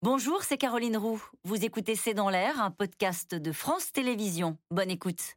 Bonjour, c'est Caroline Roux. Vous écoutez C'est dans l'air, un podcast de France Télévisions. Bonne écoute.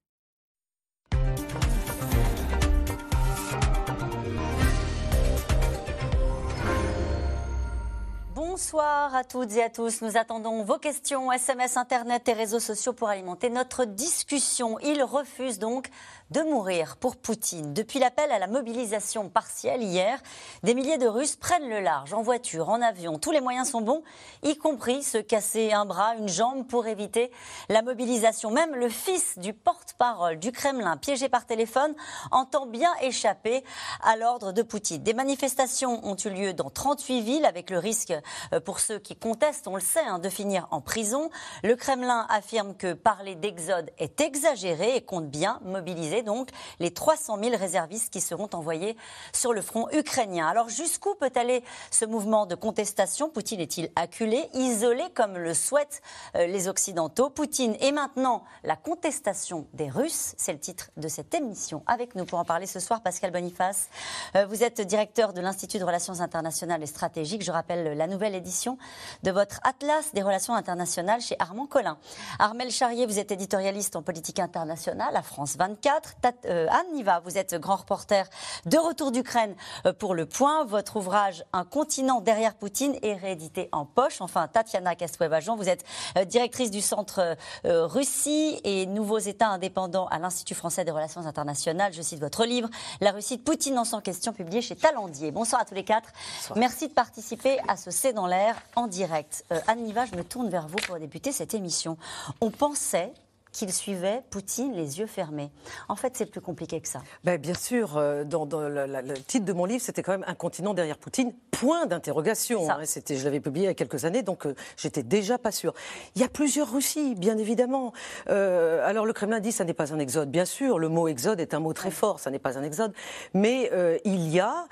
Bonsoir à toutes et à tous. Nous attendons vos questions, SMS, Internet et réseaux sociaux pour alimenter notre discussion. Il refuse donc de mourir pour Poutine. Depuis l'appel à la mobilisation partielle hier, des milliers de Russes prennent le large, en voiture, en avion. Tous les moyens sont bons, y compris se casser un bras, une jambe pour éviter la mobilisation. Même le fils du porte-parole du Kremlin, piégé par téléphone, entend bien échapper à l'ordre de Poutine. Des manifestations ont eu lieu dans 38 villes avec le risque euh, pour ceux qui contestent, on le sait, hein, de finir en prison. Le Kremlin affirme que parler d'exode est exagéré et compte bien mobiliser donc les 300 000 réservistes qui seront envoyés sur le front ukrainien. Alors jusqu'où peut aller ce mouvement de contestation? Poutine est-il acculé, isolé comme le souhaitent euh, les Occidentaux? Poutine et maintenant la contestation des Russes, c'est le titre de cette émission. Avec nous pour en parler ce soir, Pascal Boniface. Euh, vous êtes directeur de l'Institut de Relations internationales et stratégiques. Je rappelle la nouvelle édition de votre Atlas des relations internationales chez Armand Collin. Armel Charrier, vous êtes éditorialiste en politique internationale à France 24. Euh, Anne Niva, vous êtes grand reporter de retour d'Ukraine euh, pour Le Point. Votre ouvrage Un continent derrière Poutine est réédité en poche. Enfin, Tatiana Castouet-Bajon, vous êtes euh, directrice du Centre Russie et Nouveaux États indépendants à l'Institut français des relations internationales. Je cite votre livre, La Russie de Poutine en sans question, publié chez Talendier. Bonsoir à tous les quatre. Merci de participer à ce C'est dans l'air en direct. Anne Niva, je me tourne vers vous pour débuter cette émission. On pensait qu'il suivait Poutine les yeux fermés. En fait, c'est plus compliqué que ça. Ben, bien sûr, euh, dans, le, titre de mon livre, c'était quand même Un continent derrière Poutine, point d'interrogation. Hein. c'était, je l'avais publié il y a quelques années, donc euh, j'étais déjà pas sûre. Il y a plusieurs Russies, bien évidemment. Euh, alors le Kremlin dit ça n'est pas un exode. Bien sûr, le mot exode est un mot très fort, ça n'est pas un exode. Mais il y a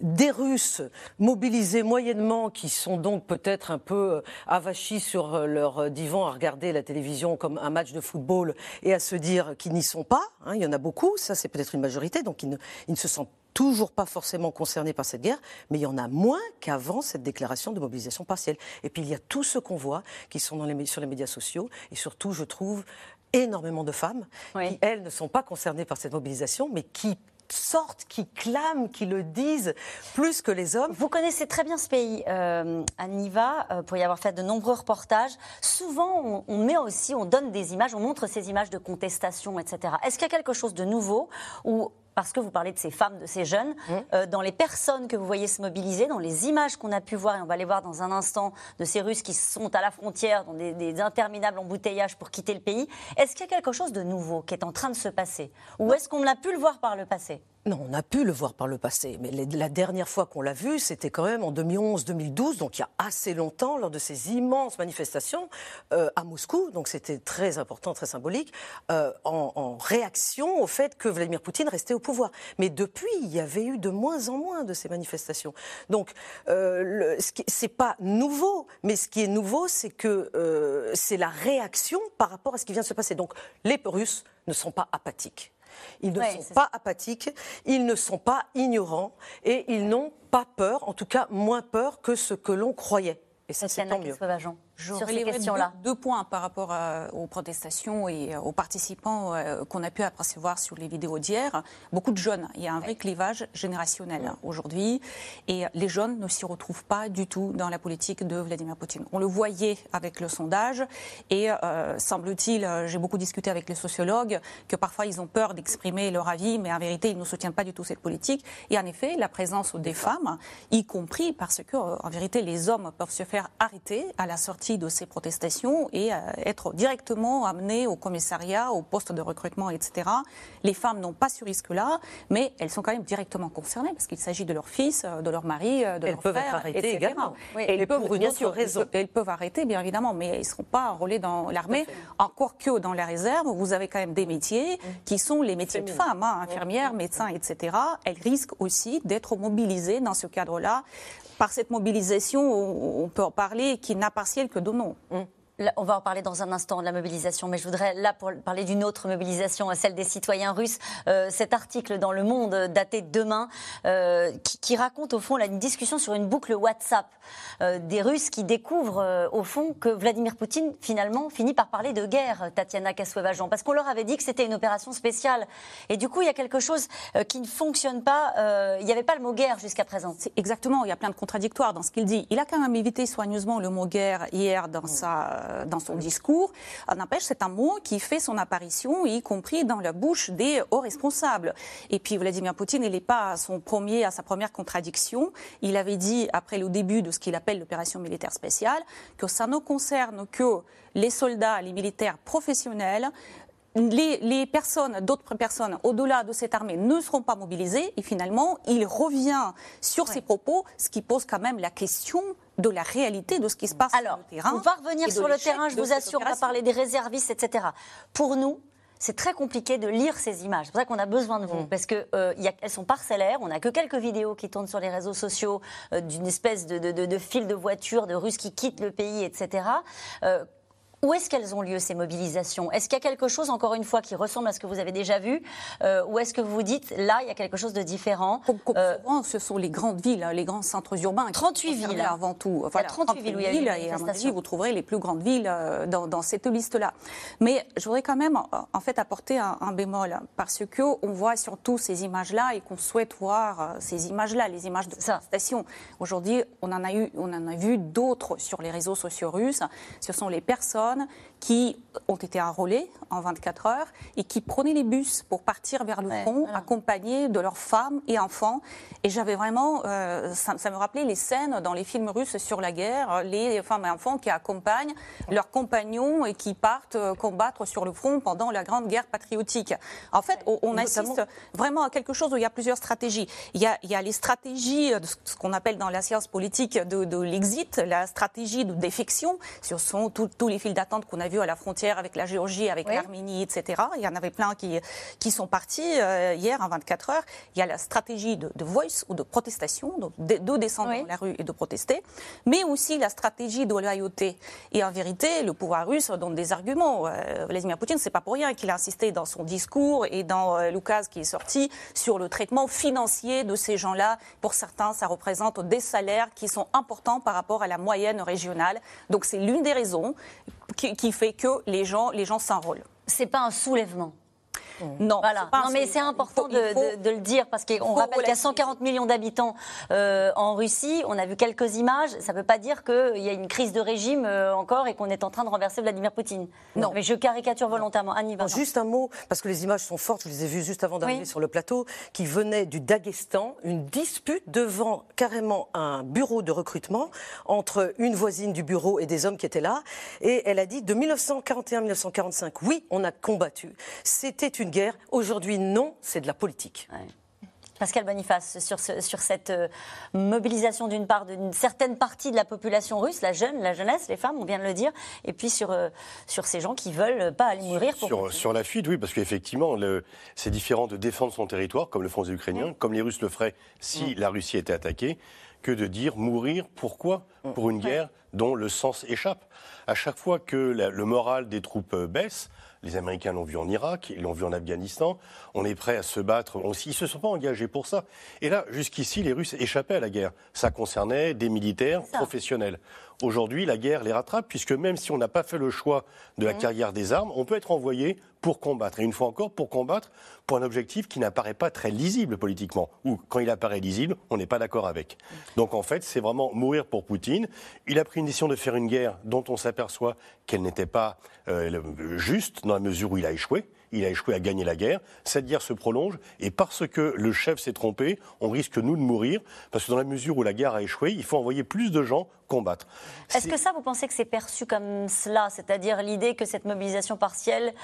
des Russes mobilisés moyennement qui sont donc peut-être un peu avachis sur leur divan à regarder la télévision comme un match de football et à se dire qu'ils n'y sont pas. Hein, il y en a beaucoup, ça c'est peut-être une majorité, donc ils ne, se sentent toujours pas forcément concernés par cette guerre, mais il y en a moins qu'avant cette déclaration de mobilisation partielle. Et puis il y a tous ceux qu'on voit qui sont dans les, sur les médias sociaux, et surtout, je trouve, énormément de femmes qui, elles, ne sont pas concernées par cette mobilisation, mais qui sortent, qui clament, qui le disent plus que les hommes. Vous connaissez très bien ce pays, euh, Aniva, euh, pour y avoir fait de nombreux reportages. Souvent, on, met aussi, on donne des images, on montre ces images de contestation, etc. Est-ce qu'il y a quelque chose de nouveau où parce que vous parlez de ces femmes, de ces jeunes, mmh. euh, dans les personnes que vous voyez se mobiliser, dans les images qu'on a pu voir, et on va les voir dans un instant, de ces Russes qui sont à la frontière, dans des, interminables embouteillages pour quitter le pays, est-ce qu'il y a quelque chose de nouveau qui est en train de se passer? Ou est-ce qu'on l'a pu le voir par le passé? Non, on a pu le voir par le passé, mais la dernière fois qu'on l'a vu, c'était quand même en 2011-2012, donc il y a assez longtemps, lors de ces immenses manifestations euh, à Moscou, donc c'était très important, très symbolique, euh, en, réaction au fait que Vladimir Poutine restait au pouvoir. Mais depuis, il y avait eu de moins en moins de ces manifestations. Donc, euh, c'est pas nouveau, mais ce qui est nouveau, c'est que euh, c'est la réaction par rapport à ce qui vient de se passer. Donc, les Russes ne sont pas apathiques. Ils ne sont pas apathiques, ils ne sont pas ignorants et ils n'ont pas peur, en tout cas moins peur que ce que l'on croyait. Et ça, c'est tant mieux sur ces questions-là deux, points par rapport aux protestations et aux participants euh, qu'on a pu apercevoir sur les vidéos d'hier. Beaucoup de jeunes. Il y a un vrai clivage générationnel aujourd'hui. Et les jeunes ne s'y retrouvent pas du tout dans la politique de Vladimir Poutine. On le voyait avec le sondage. Et euh, semble-t-il, euh, j'ai beaucoup discuté avec les sociologues, que parfois ils ont peur d'exprimer leur avis, mais en vérité, ils ne soutiennent pas du tout cette politique. Et en effet, la présence des femmes, y compris parce que, en vérité, les hommes peuvent se faire arrêter à la sortie de ces protestations et euh, être directement amenées au commissariat, au poste de recrutement, etc. Les femmes n'ont pas ce risque-là, mais elles sont quand même directement concernées parce qu'il s'agit de leur fils, euh, de leur mari, euh, de elles leur frère, peuvent être arrêtées également. elles peuvent, bien sûr, raison. Elles peuvent arrêter, bien évidemment, mais elles ne seront pas enrôlées dans l'armée. Encore que dans la réserve, vous avez quand même des métiers mmh. qui sont les métiers de femmes, hein, infirmières, médecins, etc. Elles risquent aussi d'être mobilisées dans ce cadre-là par cette mobilisation, on peut en parler, qui n'a partiel que de non. Hum. On va en parler dans un instant de la mobilisation, mais je voudrais là pour parler d'une autre mobilisation, celle des citoyens russes. Euh, cet article dans Le Monde daté de demain euh, qui, raconte au fond là, une discussion sur une boucle WhatsApp euh, des Russes qui découvrent au fond que Vladimir Poutine finalement finit par parler de guerre, Tatiana Kassovajan, parce qu'on leur avait dit que c'était une opération spéciale. Et du coup, il y a quelque chose qui ne fonctionne pas. il n'y avait pas le mot guerre jusqu'à présent. Exactement, il y a plein de contradictoires dans ce qu'il dit. Il a quand même évité soigneusement le mot guerre hier dans sa euh, dans son discours. N'empêche, c'est un mot qui fait son apparition, y compris dans la bouche des hauts responsables. Et puis Vladimir Poutine, il n'est pas à son premier, à sa première contradiction. Il avait dit, après le début de ce qu'il appelle l'opération militaire spéciale, que ça ne concerne que les soldats, les militaires professionnels, les, personnes, d'autres personnes au-delà de cette armée ne seront pas mobilisées. Et finalement, il revient sur ses propos, ce qui pose quand même la question de la réalité de ce qui se passe sur le terrain. On va revenir sur le terrain, je vous assure, on va parler des réservistes, etc. Pour nous, c'est très compliqué de lire ces images. C'est pour ça qu'on a besoin de vous, mm. parce qu'elles euh, sont parcellaires. On n'a que quelques vidéos qui tournent sur les réseaux sociaux euh, d'une espèce de, de, fil de voiture de Russes qui quittent le pays, etc. Où est-ce qu'elles ont lieu, ces mobilisations? Est-ce qu'il y a quelque chose, encore une fois, qui ressemble à ce que vous avez déjà vu euh, Ou est-ce que vous vous dites, là, il y a quelque chose de différent euh, Ce sont les grandes villes, hein, les grands centres urbains. 38 villes. Avant tout. il y a 38, villes où il y a Et à mon avis, vous trouverez les plus grandes villes euh, dans, cette liste-là. Mais je voudrais quand même, en fait, apporter un, bémol. Parce qu'on voit surtout ces images-là et qu'on souhaite voir ces images-là, les images de station. Aujourd'hui, on, en a eu, on en a vu d'autres sur les réseaux sociaux russes. Ce sont les personnes плана. Qui ont été enrôlés en 24 heures et qui prenaient les bus pour partir vers le front, accompagnés de leurs femmes et enfants. Et j'avais vraiment, euh, ça, me rappelait les scènes dans les films russes sur la guerre, les femmes et enfants qui accompagnent leurs compagnons et qui partent euh, combattre sur le front pendant la grande guerre patriotique. En fait, on, assiste vraiment à quelque chose où il y a plusieurs stratégies. Il y a, il y a les stratégies de ce qu'on appelle dans la science politique de, de l'exit, la stratégie de défection, ce sont tous les fils d'attente qu'on a à la frontière avec la Géorgie, avec l'Arménie, etc. Il y en avait plein qui, qui sont partis euh, hier en 24 heures. Il y a la stratégie de, voice ou de protestation, donc de, descendre dans la rue et de protester, mais aussi la stratégie de loyauté. Et en vérité, le pouvoir russe donne des arguments. Euh, Vladimir Poutine, c'est pas pour rien qu'il a insisté dans son discours et dans euh, Lucas qui est sorti sur le traitement financier de ces gens-là. Pour certains, ça représente des salaires qui sont importants par rapport à la moyenne régionale. Donc c'est l'une des raisons qui, fait que les gens, les gens s'enrôlent. C'est pas un soulèvement. Non, voilà. non mais c'est important de, le dire parce qu'on rappelle qu'il y a 140 millions d'habitants euh, en Russie. On a vu quelques images. Ça ne veut pas dire qu'il y a une crise de régime euh, encore et qu'on est en train de renverser Vladimir Poutine. Non. Mais je caricature volontairement. Annie Juste un mot, parce que les images sont fortes. Je les ai vues juste avant d'arriver sur le plateau, qui venait du Daghestan. Une dispute devant carrément un bureau de recrutement entre une voisine du bureau et des hommes qui étaient là. Et elle a dit de 1941-1945, oui, on a combattu. C'était une guerre. Aujourd'hui, non, c'est de la politique. Pascal Boniface, sur, sur cette euh, mobilisation d'une part d'une certaine partie de la population russe, la jeune, la jeunesse, les femmes, on vient de le dire, et puis sur, euh, sur ces gens qui veulent pas aller mourir. Pour sur, sur la fuite, oui, parce qu'effectivement, c'est différent de défendre son territoire, comme le font les Ukrainiens, comme les Russes le feraient si la Russie était attaquée, que de dire mourir. Pourquoi Pour une guerre dont le sens échappe. À chaque fois que le moral des troupes baisse, les Américains l'ont vu en Irak, ils l'ont vu en Afghanistan. On est prêt à se battre. On, ils ne se sont pas engagés pour ça. Et là, jusqu'ici, les Russes échappaient à la guerre. Ça concernait des militaires professionnels. Aujourd'hui, la guerre les rattrape, puisque même si on n'a pas fait le choix de la mmh. carrière des armes, on peut être envoyé pour combattre. Et une fois encore, pour combattre pour un objectif qui n'apparaît pas très lisible politiquement. Ou quand il apparaît lisible, on n'est pas d'accord avec. Donc en fait, c'est vraiment mourir pour Poutine. Il a pris une décision de faire une guerre dont on s'aperçoit qu'elle n'était pas euh, juste dans la mesure où il a échoué il a échoué à gagner la guerre. Cette guerre se prolonge et parce que le chef s'est trompé, on risque nous de mourir parce que dans la mesure où la guerre a échoué, il faut envoyer plus de gens combattre. Est-ce que ça, vous pensez que c'est perçu comme cela C'est-à-dire l'idée que cette mobilisation partielle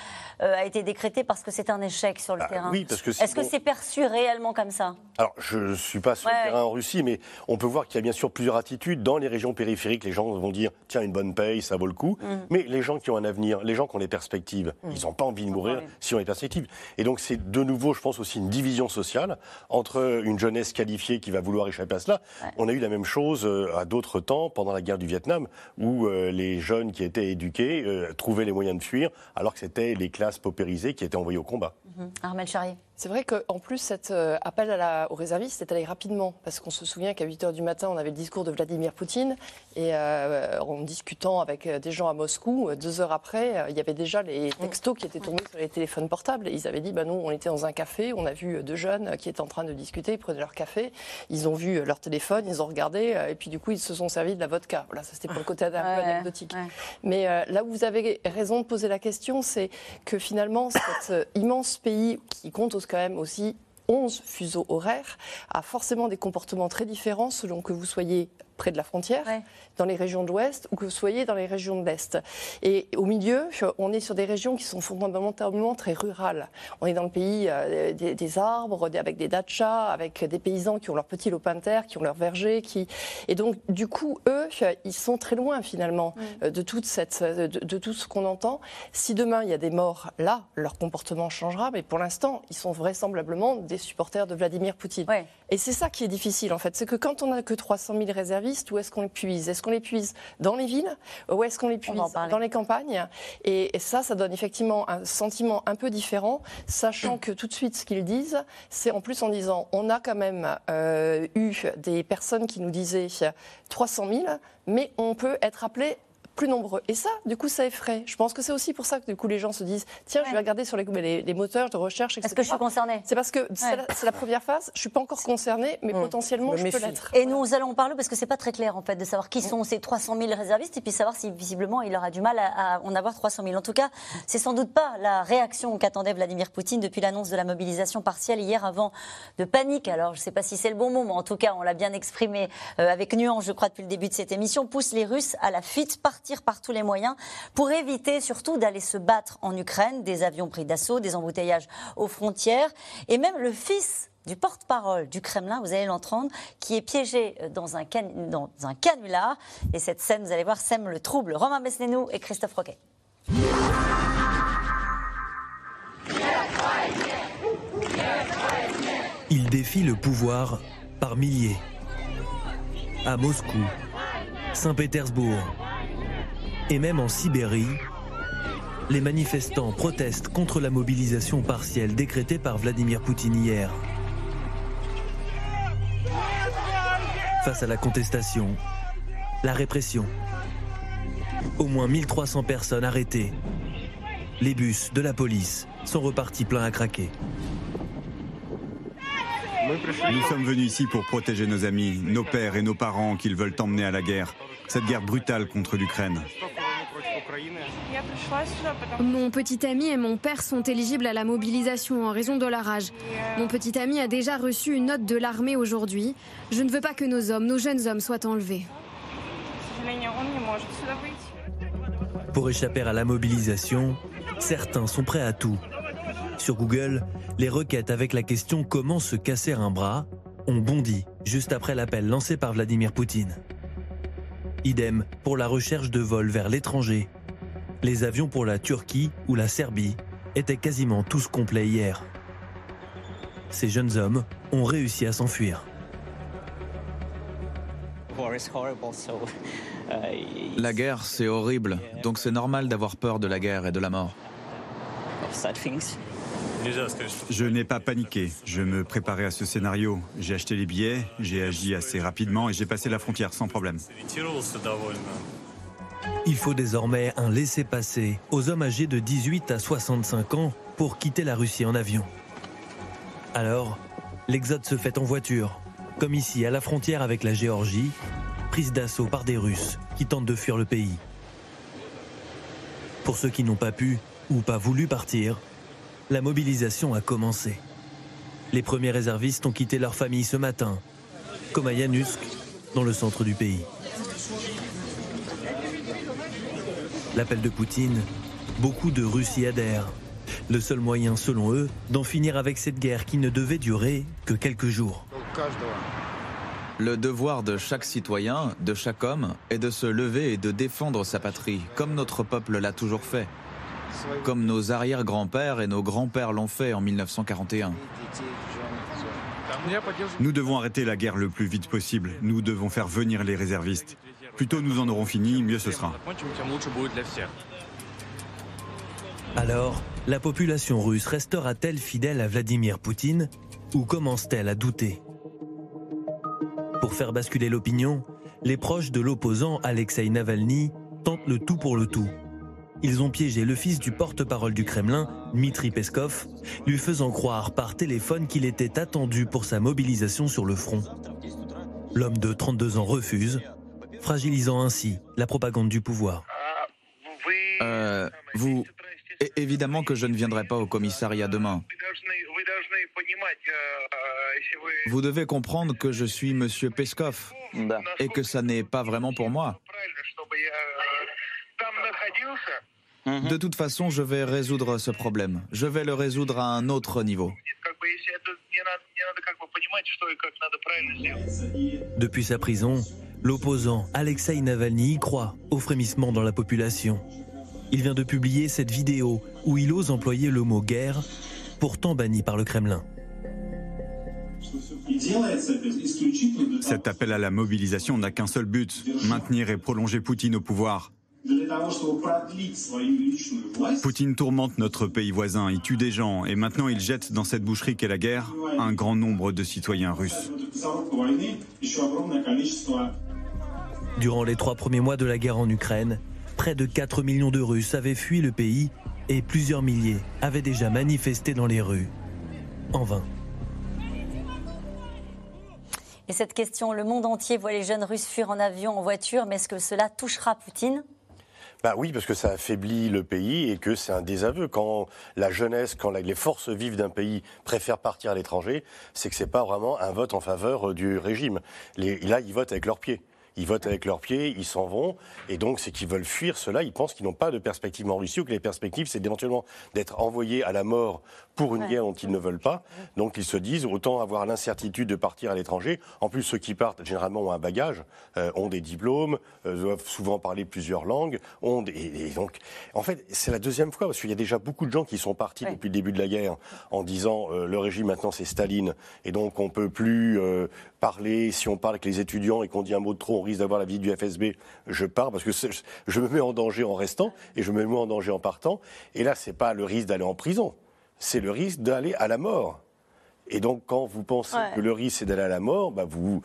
euh, a été décrétée parce que c'est un échec sur le ah, terrain Oui, parce que Est-ce que c'est perçu réellement comme ça Alors, je ne suis pas sur le terrain en Russie, mais on peut voir qu'il y a bien sûr plusieurs attitudes. Dans les régions périphériques, les gens vont dire tiens, une bonne paye, ça vaut le coup. Mm. Mais les gens qui ont un avenir, les gens qui ont des perspectives, mm. ils n'ont pas envie de mourir. si on a des perspectives. Et donc c'est de nouveau, je pense aussi une division sociale entre une jeunesse qualifiée qui va vouloir échapper à cela. On a eu la même chose euh, à d'autres temps pendant la guerre du Vietnam où euh, les jeunes qui étaient éduqués euh, trouvaient les moyens de fuir alors que c'était les classes paupérisées qui étaient envoyées au combat. Mmh. Armel Charrier. C'est vrai qu'en plus, cet euh, appel à la, aux réservistes est allé rapidement, parce qu'on se souvient qu'à 8 h du matin, on avait le discours de Vladimir Poutine, et euh, en discutant avec euh, des gens à Moscou, deux heures après, il y avait déjà les textos qui étaient tombés sur les téléphones portables. Et ils avaient dit, bah, nous, on était dans un café, on a vu deux jeunes qui étaient en train de discuter, ils prenaient leur café, ils ont vu leur téléphone, ils ont regardé, et puis du coup, ils se sont servis de la vodka. Voilà, ça c'était pour le côté un peu anecdotique. Mais là où vous avez raison de poser la question, c'est que finalement, cet immense pays qui compte quand même aussi 11 fuseaux horaires a forcément des comportements très différents selon que vous soyez près de la frontière, dans les régions de l'Ouest, ou que vous soyez dans les régions de l'Est. Et au milieu, on est sur des régions qui sont fondamentalement très rurales. On est dans le pays euh, des, arbres, avec des dachas, avec des paysans qui ont leurs petits lopins de terre, qui ont leurs vergers. Qui... Et donc, du coup, eux, ils sont très loin finalement euh, de, toute cette, de, tout ce qu'on entend. Si demain il y a des morts, là, leur comportement changera. Mais pour l'instant, ils sont vraisemblablement des supporters de Vladimir Poutine. Et c'est ça qui est difficile en fait. C'est que quand on n'a que 300 000 réservistes, où est-ce qu'on les puise? Est-ce qu'on les puise dans les villes ou est-ce qu'on les puise dans les campagnes? Et, ça, ça donne effectivement un sentiment un peu différent, sachant que tout de suite, ce qu'ils disent, c'est en plus en disant on a quand même euh, eu des personnes qui nous disaient 300 000, mais on peut être appelé plus nombreux. Et ça, du coup, ça effraie. Je pense que c'est aussi pour ça que du coup les gens se disent tiens, je vais regarder sur les, les, moteurs de recherche, etc. Est-ce que je suis concernée? C'est parce que c'est la, première phase. Je suis pas encore concernée, mais mmh. potentiellement je peux l'être. Et nous allons en parler parce que c'est pas très clair en fait de savoir qui mmh. sont ces 300 000 réservistes et puis savoir si visiblement il aura du mal à, en avoir 300 000. En tout cas, c'est sans doute pas la réaction qu'attendait Vladimir Poutine depuis l'annonce de la mobilisation partielle hier avant de panique. Alors je sais pas si c'est le bon mot, mais en tout cas on l'a bien exprimé euh, avec nuance, je crois, depuis le début de cette émission, pousse les Russes à la fuite, partir par tous les moyens pour éviter surtout d'aller se battre en Ukraine, des avions pris d'assaut, des embouteillages aux frontières, et même le fils du porte-parole du Kremlin, vous allez l'entendre, qui est piégé dans un, dans un canular. Et cette scène, vous allez voir, sème le trouble. Romain Besnénou et Christophe Roquet. Il défie le pouvoir par milliers. À Moscou, Saint-Pétersbourg, et même en Sibérie, les manifestants protestent contre la mobilisation partielle décrétée par Vladimir Poutine hier. Face à la contestation, la répression, au moins 1300 personnes arrêtées. Les bus de la police sont repartis pleins à craquer. Nous sommes venus ici pour protéger nos amis, nos pères et nos parents qu'ils veulent emmener à la guerre. Cette guerre brutale contre l'Ukraine. Mon petit ami et mon père sont éligibles à la mobilisation en raison de leur âge. Mon petit ami a déjà reçu une note de l'armée aujourd'hui. Je ne veux pas que nos hommes, nos jeunes hommes, soient enlevés. Pour échapper à la mobilisation, certains sont prêts à tout. Sur Google, les requêtes avec la question comment se casser un bras ont bondi juste après l'appel lancé par Vladimir Poutine. Idem pour la recherche de vols vers l'étranger les avions pour la Turquie ou la Serbie étaient quasiment tous complets hier. Ces jeunes hommes ont réussi à s'enfuir. La guerre, c'est horrible, donc c'est normal d'avoir peur de la guerre et de la mort. Je n'ai pas paniqué, je me préparais à ce scénario. J'ai acheté les billets, j'ai agi assez rapidement et j'ai passé la frontière sans problème. Il faut désormais un laissez-passer aux hommes âgés de 18 à 65 ans pour quitter la Russie en avion. Alors, l'exode se fait en voiture, comme ici à la frontière avec la Géorgie, prise d'assaut par des Russes qui tentent de fuir le pays. Pour ceux qui n'ont pas pu ou pas voulu partir, la mobilisation a commencé. Les premiers réservistes ont quitté leur famille ce matin, comme à Yanusk, dans le centre du pays. L'appel de Poutine, beaucoup de Russes y adhèrent. Le seul moyen, selon eux, d'en finir avec cette guerre qui ne devait durer que quelques jours. Le devoir de chaque citoyen, de chaque homme, est de se lever et de défendre sa patrie, comme notre peuple l'a toujours fait. Comme nos arrière-grands-pères et nos grands-pères l'ont fait en 1941. Nous devons arrêter la guerre le plus vite possible. Nous devons faire venir les réservistes. Plus tôt nous en aurons fini, mieux ce sera. Alors, la population russe restera-t-elle fidèle à Vladimir Poutine ou commence-t-elle à douter? Pour faire basculer l'opinion, les proches de l'opposant Alexei Navalny tentent le tout pour le tout. Ils ont piégé le fils du porte-parole du Kremlin, Dmitri Peskov, lui faisant croire par téléphone qu'il était attendu pour sa mobilisation sur le front. L'homme de 32 ans refuse, fragilisant ainsi la propagande du pouvoir. Euh, vous, évidemment que je ne viendrai pas au commissariat demain. Vous devez comprendre que je suis Monsieur Peskov et que ça n'est pas vraiment pour moi. De toute façon, je vais résoudre ce problème. Je vais le résoudre à un autre niveau. Depuis sa prison, l'opposant Alexei Navalny y croit au frémissement dans la population. Il vient de publier cette vidéo où il ose employer le mot guerre, pourtant banni par le Kremlin. Cet appel à la mobilisation n'a qu'un seul but, maintenir et prolonger Poutine au pouvoir. Poutine tourmente notre pays voisin, il tue des gens et maintenant il jette dans cette boucherie qu'est la guerre un grand nombre de citoyens russes. Durant les trois premiers mois de la guerre en Ukraine, près de 4 millions de Russes avaient fui le pays et plusieurs milliers avaient déjà manifesté dans les rues. En vain. Et cette question, le monde entier voit les jeunes Russes fuir en avion, en voiture, mais est-ce que cela touchera Poutine? Bah oui, parce que ça affaiblit le pays et que c'est un désaveu. Quand la jeunesse, quand les forces vives d'un pays préfèrent partir à l'étranger, c'est que c'est pas vraiment un vote en faveur du régime. là, ils votent avec leurs pieds. Ils votent avec leurs pieds, ils s'en vont, et donc c'est qu'ils veulent fuir cela. Ils pensent qu'ils n'ont pas de perspective en Russie ou que les perspectives, c'est éventuellement d'être envoyés à la mort pour une guerre dont ils ne veulent pas. Donc ils se disent autant avoir l'incertitude de partir à l'étranger. En plus, ceux qui partent généralement ont un bagage, euh, ont des diplômes, euh, doivent souvent parler plusieurs langues, ont et, donc en fait c'est la deuxième fois parce qu'il y a déjà beaucoup de gens qui sont partis depuis le début de la guerre en disant euh, le régime maintenant c'est Staline et donc on peut plus parler si on parle avec les étudiants et qu'on dit un mot de trop on risque d'avoir la vie du FSB. Je pars parce que je me mets en danger en restant et je me mets en danger en partant. Et là c'est pas le risque d'aller en prison c'est le risque d'aller à la mort. Et donc, quand vous pensez que le risque c'est d'aller à la mort, bah, vous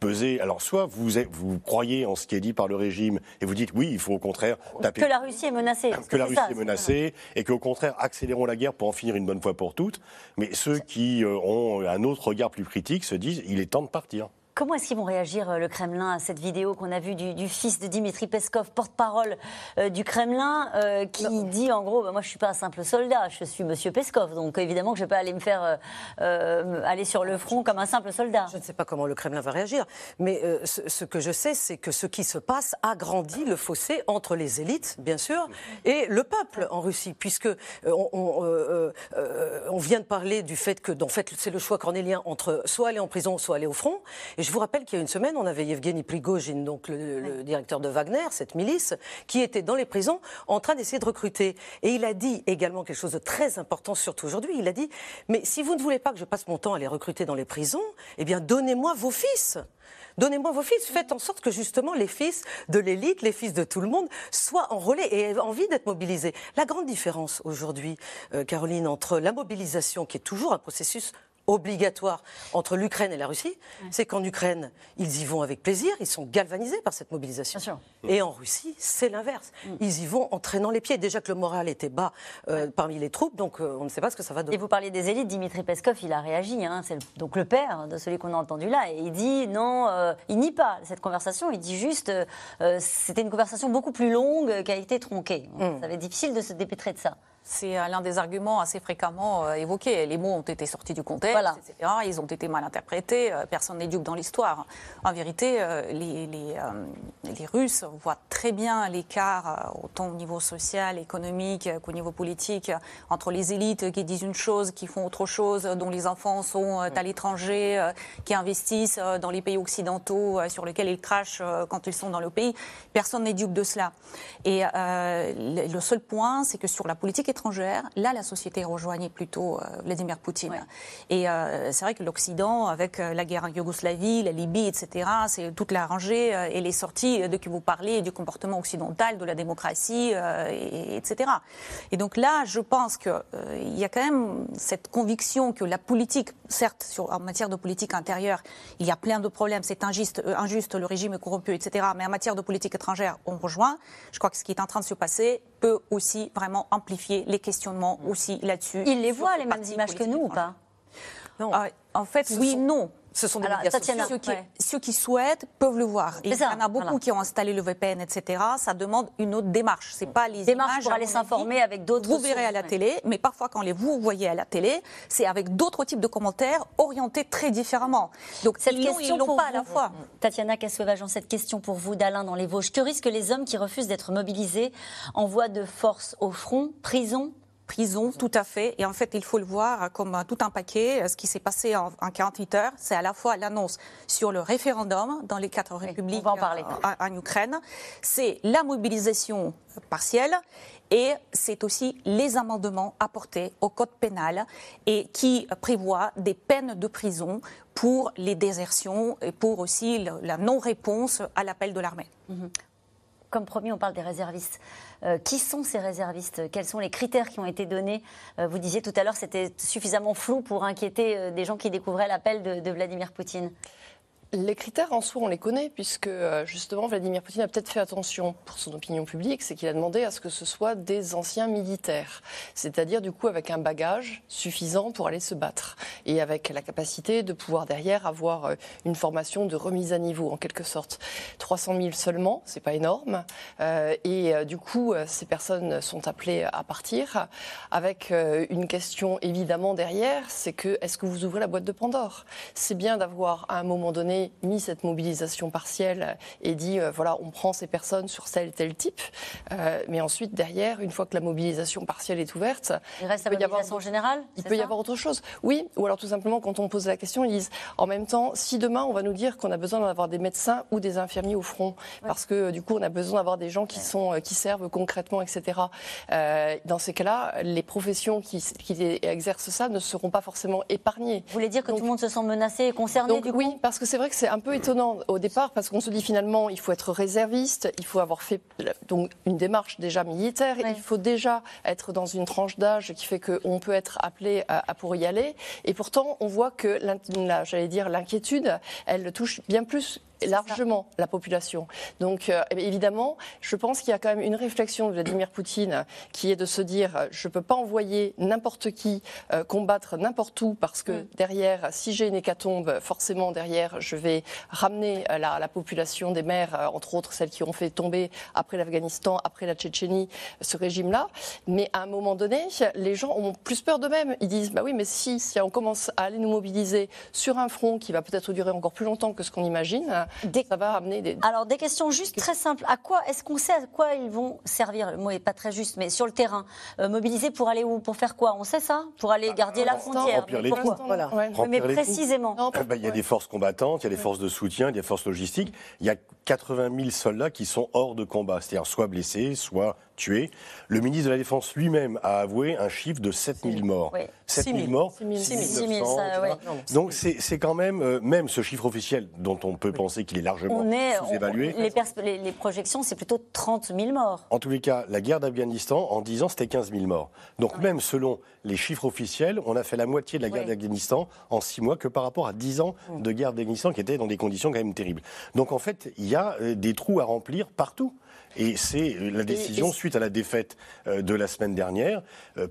pesez. Alors, soit vous, vous croyez en ce qui est dit par le régime et vous dites oui, il faut au contraire taper. Que la Russie est menacée. Que la Russie est menacée et qu'au contraire, accélérons la guerre pour en finir une bonne fois pour toutes. Mais ceux qui euh, ont un autre regard plus critique se disent il est temps de partir. Comment est-ce qu'ils vont réagir, euh, le Kremlin, à cette vidéo qu'on a vue du, fils de Dimitri Peskov, porte-parole euh, du Kremlin, euh, qui dit en gros bah, Moi, je ne suis pas un simple soldat, je suis monsieur Peskov. Donc, évidemment, que je ne vais pas aller me faire aller sur le front comme un simple soldat. Je ne sais pas comment le Kremlin va réagir. Mais ce, que je sais, c'est que ce qui se passe agrandit le fossé entre les élites, bien sûr, et le peuple en Russie. Puisque on, on vient de parler du fait que, en fait, c'est le choix cornélien entre soit aller en prison, soit aller au front. Et je vous rappelle qu'il y a une semaine, on avait Yevgeny Prigozhin, donc le, directeur de Wagner, cette milice, qui était dans les prisons en train d'essayer de recruter. Et il a dit également quelque chose de très important, surtout aujourd'hui. Il a dit Mais si vous ne voulez pas que je passe mon temps à les recruter dans les prisons, eh bien, donnez-moi vos fils. Donnez-moi vos fils. Faites en sorte que justement les fils de l'élite, les fils de tout le monde soient enrôlés et aient envie d'être mobilisés. La grande différence aujourd'hui, euh, Caroline, entre la mobilisation, qui est toujours un processus obligatoire entre l'Ukraine et la Russie, c'est qu'en Ukraine, ils y vont avec plaisir, ils sont galvanisés par cette mobilisation. Et en Russie, c'est l'inverse. Mm. Ils y vont en traînant les pieds. Déjà que le moral était bas euh, parmi les troupes, donc euh, on ne sait pas ce que ça va donner. Et vous parliez des élites, Dimitri Peskov, il a réagi, hein, c'est donc le père de celui qu'on a entendu là, et il dit non, euh, il nie pas cette conversation, il dit juste c'était une conversation beaucoup plus longue qui a été tronquée. Mm. Ça va être difficile de se dépêtrer de ça. C'est l'un des arguments assez fréquemment évoqués. Les mots ont été sortis du contexte, etc. Ils ont été mal interprétés. Personne n'est dupe dans l'histoire. En vérité, les, les, les, Russes voient très bien l'écart, autant au niveau social, économique qu'au niveau politique, entre les élites qui disent une chose, qui font autre chose, dont les enfants sont à l'étranger, qui investissent dans les pays occidentaux sur lesquels ils crachent quand ils sont dans le pays. Personne n'est dupe de cela. Et le seul point, c'est que sur la politique étrangère, là, la société rejoignait plutôt euh, Vladimir Poutine. Et euh, c'est vrai que l'Occident, avec euh, la guerre en Yougoslavie, la Libye, etc., c'est toute la rangée et les sorties de qui vous parlez du comportement occidental, de la démocratie, et, etc. Et donc là, je pense qu'il y a quand même cette conviction que la politique, certes, sur, en matière de politique intérieure, il y a plein de problèmes, c'est injuste, injuste, le régime est corrompu, etc. Mais en matière de politique étrangère, on rejoint. Je crois que ce qui est en train de se passer peut aussi vraiment amplifier les questionnements aussi là-dessus. Ils les voient, les mêmes images que nous ou pas? non. Ah, en fait, oui, non. Ce sont des ceux, qui, ceux, qui, souhaitent peuvent le voir. il y en a beaucoup qui ont installé le VPN, etc. Ça demande une autre démarche. C'est pas les démarche images, pour aller s'informer avec d'autres. Vous verrez à la télé, mais parfois quand les vous voyez à la télé, c'est avec d'autres types de commentaires orientés très différemment. Donc cette question ils pas à la fois. Tatiana Cassovageant, cette question pour vous d'Alain dans les Vosges. Que risquent les hommes qui refusent d'être mobilisés en voie de force au front, prison, prison, tout à fait. Et en fait, il faut le voir comme tout un paquet. Ce qui s'est passé en, 48 heures, c'est à la fois l'annonce sur le référendum dans les quatre républiques en, parler. en Ukraine, c'est la mobilisation partielle et c'est aussi les amendements apportés au code pénal et qui prévoient des peines de prison pour les désertions et pour aussi la non-réponse à l'appel de l'armée. Mhm comme promis, on parle des réservistes. Euh, qui sont ces réservistes? Quels sont les critères qui ont été donnés? Euh, Vous disiez tout à l'heure c'était suffisamment flou pour inquiéter euh, des gens qui découvraient l'appel de, Vladimir Poutine. Les critères en soi, on les connaît, puisque euh, justement Vladimir Poutine a peut-être fait attention pour son opinion publique, c'est qu'il a demandé à ce que ce soit des anciens militaires, c'est-à-dire du coup avec un bagage suffisant pour aller se battre et avec la capacité de pouvoir derrière avoir euh, une formation de remise à niveau en quelque sorte. 300 000 seulement, c'est pas énorme, euh, et du coup ces personnes sont appelées à partir avec une question évidemment derrière, c'est que est-ce que vous ouvrez la boîte de Pandore? C'est bien d'avoir à un moment donné mis cette mobilisation partielle et dit euh, voilà, on prend ces personnes sur tel tel type. Euh, mais ensuite, derrière, une fois que la mobilisation partielle est ouverte, il reste la mobilisation générale Il peut y avoir autre chose. Oui, ou alors tout simplement, quand on pose la question, ils disent en même temps, si demain on va nous dire qu'on a besoin d'avoir des médecins ou des infirmiers au front, parce que du coup on a besoin d'avoir des gens qui, sont, euh, qui servent concrètement, etc. dans ces cas-là, les professions qui, qui, exercent ça ne seront pas forcément épargnées. Vous voulez dire que tout le monde se sent menacé et concerné donc, Oui, parce que c'est vrai c'est un peu étonnant au départ parce qu'on se dit finalement il faut être réserviste, il faut avoir fait donc une démarche déjà militaire, il faut déjà être dans une tranche d'âge qui fait qu'on peut être appelé à, pour y aller. Et pourtant, on voit que j'allais dire l'inquiétude, elle touche bien plus largement la population. Donc euh, évidemment, je pense qu'il y a quand même une réflexion de Vladimir Poutine qui est de se dire euh, je ne peux pas envoyer n'importe qui euh, combattre n'importe où parce que mm. derrière, si j'ai une hécatombe, forcément derrière, je vais ramener la, la population des mers, entre autres celles qui ont fait tomber après l'Afghanistan, après la Tchétchénie, ce régime-là. Mais à un moment donné, les gens ont plus peur d'eux-mêmes. Ils disent bah oui, mais si, si on commence à aller nous mobiliser sur un front qui va peut-être durer encore plus longtemps que ce qu'on imagine, ça va amener des... Alors, des questions juste très simples. À quoi Est-ce qu'on sait à quoi ils vont servir Le mot n'est pas très juste, mais sur le terrain. Euh, mobiliser pour aller où? Pour faire quoi? On sait ça? Pour aller garder la frontière. Mais pourquoi voilà. Mais précisément. Eh ben, il y a des forces combattantes, il y a des forces de soutien, il y a des forces logistiques. Il y a 80 000 soldats qui sont hors de combat, c'est-à-dire soit blessés, soit tués. Le ministre de la Défense lui-même a avoué un chiffre de 7 000 morts. 7 000 morts, 6 000, Donc c'est quand même, euh, même ce chiffre officiel dont on peut penser qu'il est largement sous-évalué. Les, les, projections, c'est plutôt 30 000 morts. En tous les cas, la guerre d'Afghanistan, en 10 ans, c'était 15 000 morts. Donc même selon les chiffres officiels, on a fait la moitié de la guerre d'Afghanistan en 6 mois que par rapport à 10 ans de guerre d'Afghanistan qui était dans des conditions quand même terribles. Donc en fait, il y a euh, des trous à remplir partout. Et c'est la décision suite à la défaite de la semaine dernière.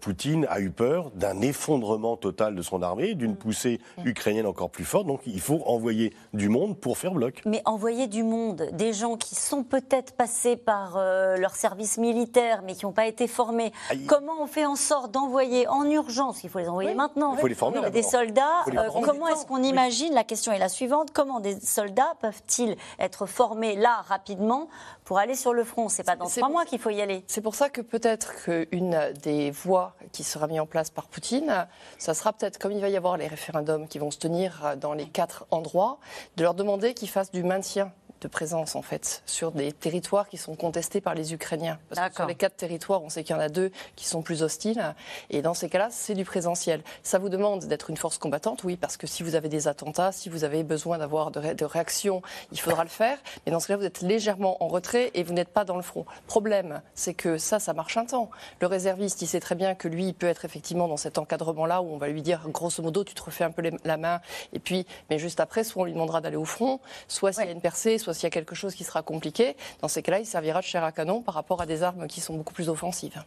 Poutine a eu peur d'un effondrement total de son armée, d'une poussée ukrainienne encore plus forte. Donc il faut envoyer du monde pour faire bloc. Mais envoyer du monde, des gens qui sont peut-être passés par leur service militaire, mais qui n'ont pas été formés. Comment on fait en sorte d'envoyer en urgence, il faut les envoyer maintenant, il faut les former, des soldats Comment est-ce qu'on imagine, la question est la suivante, comment des soldats peuvent-ils être formés là rapidement pour aller sur le front C'est pas dans trois mois qu'il faut y aller. C'est pour ça que peut-être qu'une des voies qui sera mise en place par Poutine, ça sera peut-être comme il va y avoir les référendums qui vont se tenir dans les quatre endroits, de leur demander qu'ils fassent du maintien de présence en fait sur des territoires qui sont contestés par les Ukrainiens. Parce que sur les quatre territoires, on sait qu'il y en a deux qui sont plus hostiles. Et dans ces cas-là, c'est du présentiel. Ça vous demande d'être une force combattante, oui, parce que si vous avez des attentats, si vous avez besoin d'avoir de, de réactions, il faudra le faire. Mais dans ce cas-là, vous êtes légèrement en retrait et vous n'êtes pas dans le front. Problème, c'est que ça, ça marche un temps. Le réserviste, il sait très bien que lui, il peut être effectivement dans cet encadrement-là où on va lui dire, grosso modo, tu te refais un peu la main. Et puis, mais juste après, soit on lui demandera d'aller au front, soit s'il y a une percée, soit s'il y a quelque chose qui sera compliqué, dans ces cas-là, il servira de chair à canon par rapport à des armes qui sont beaucoup plus offensives.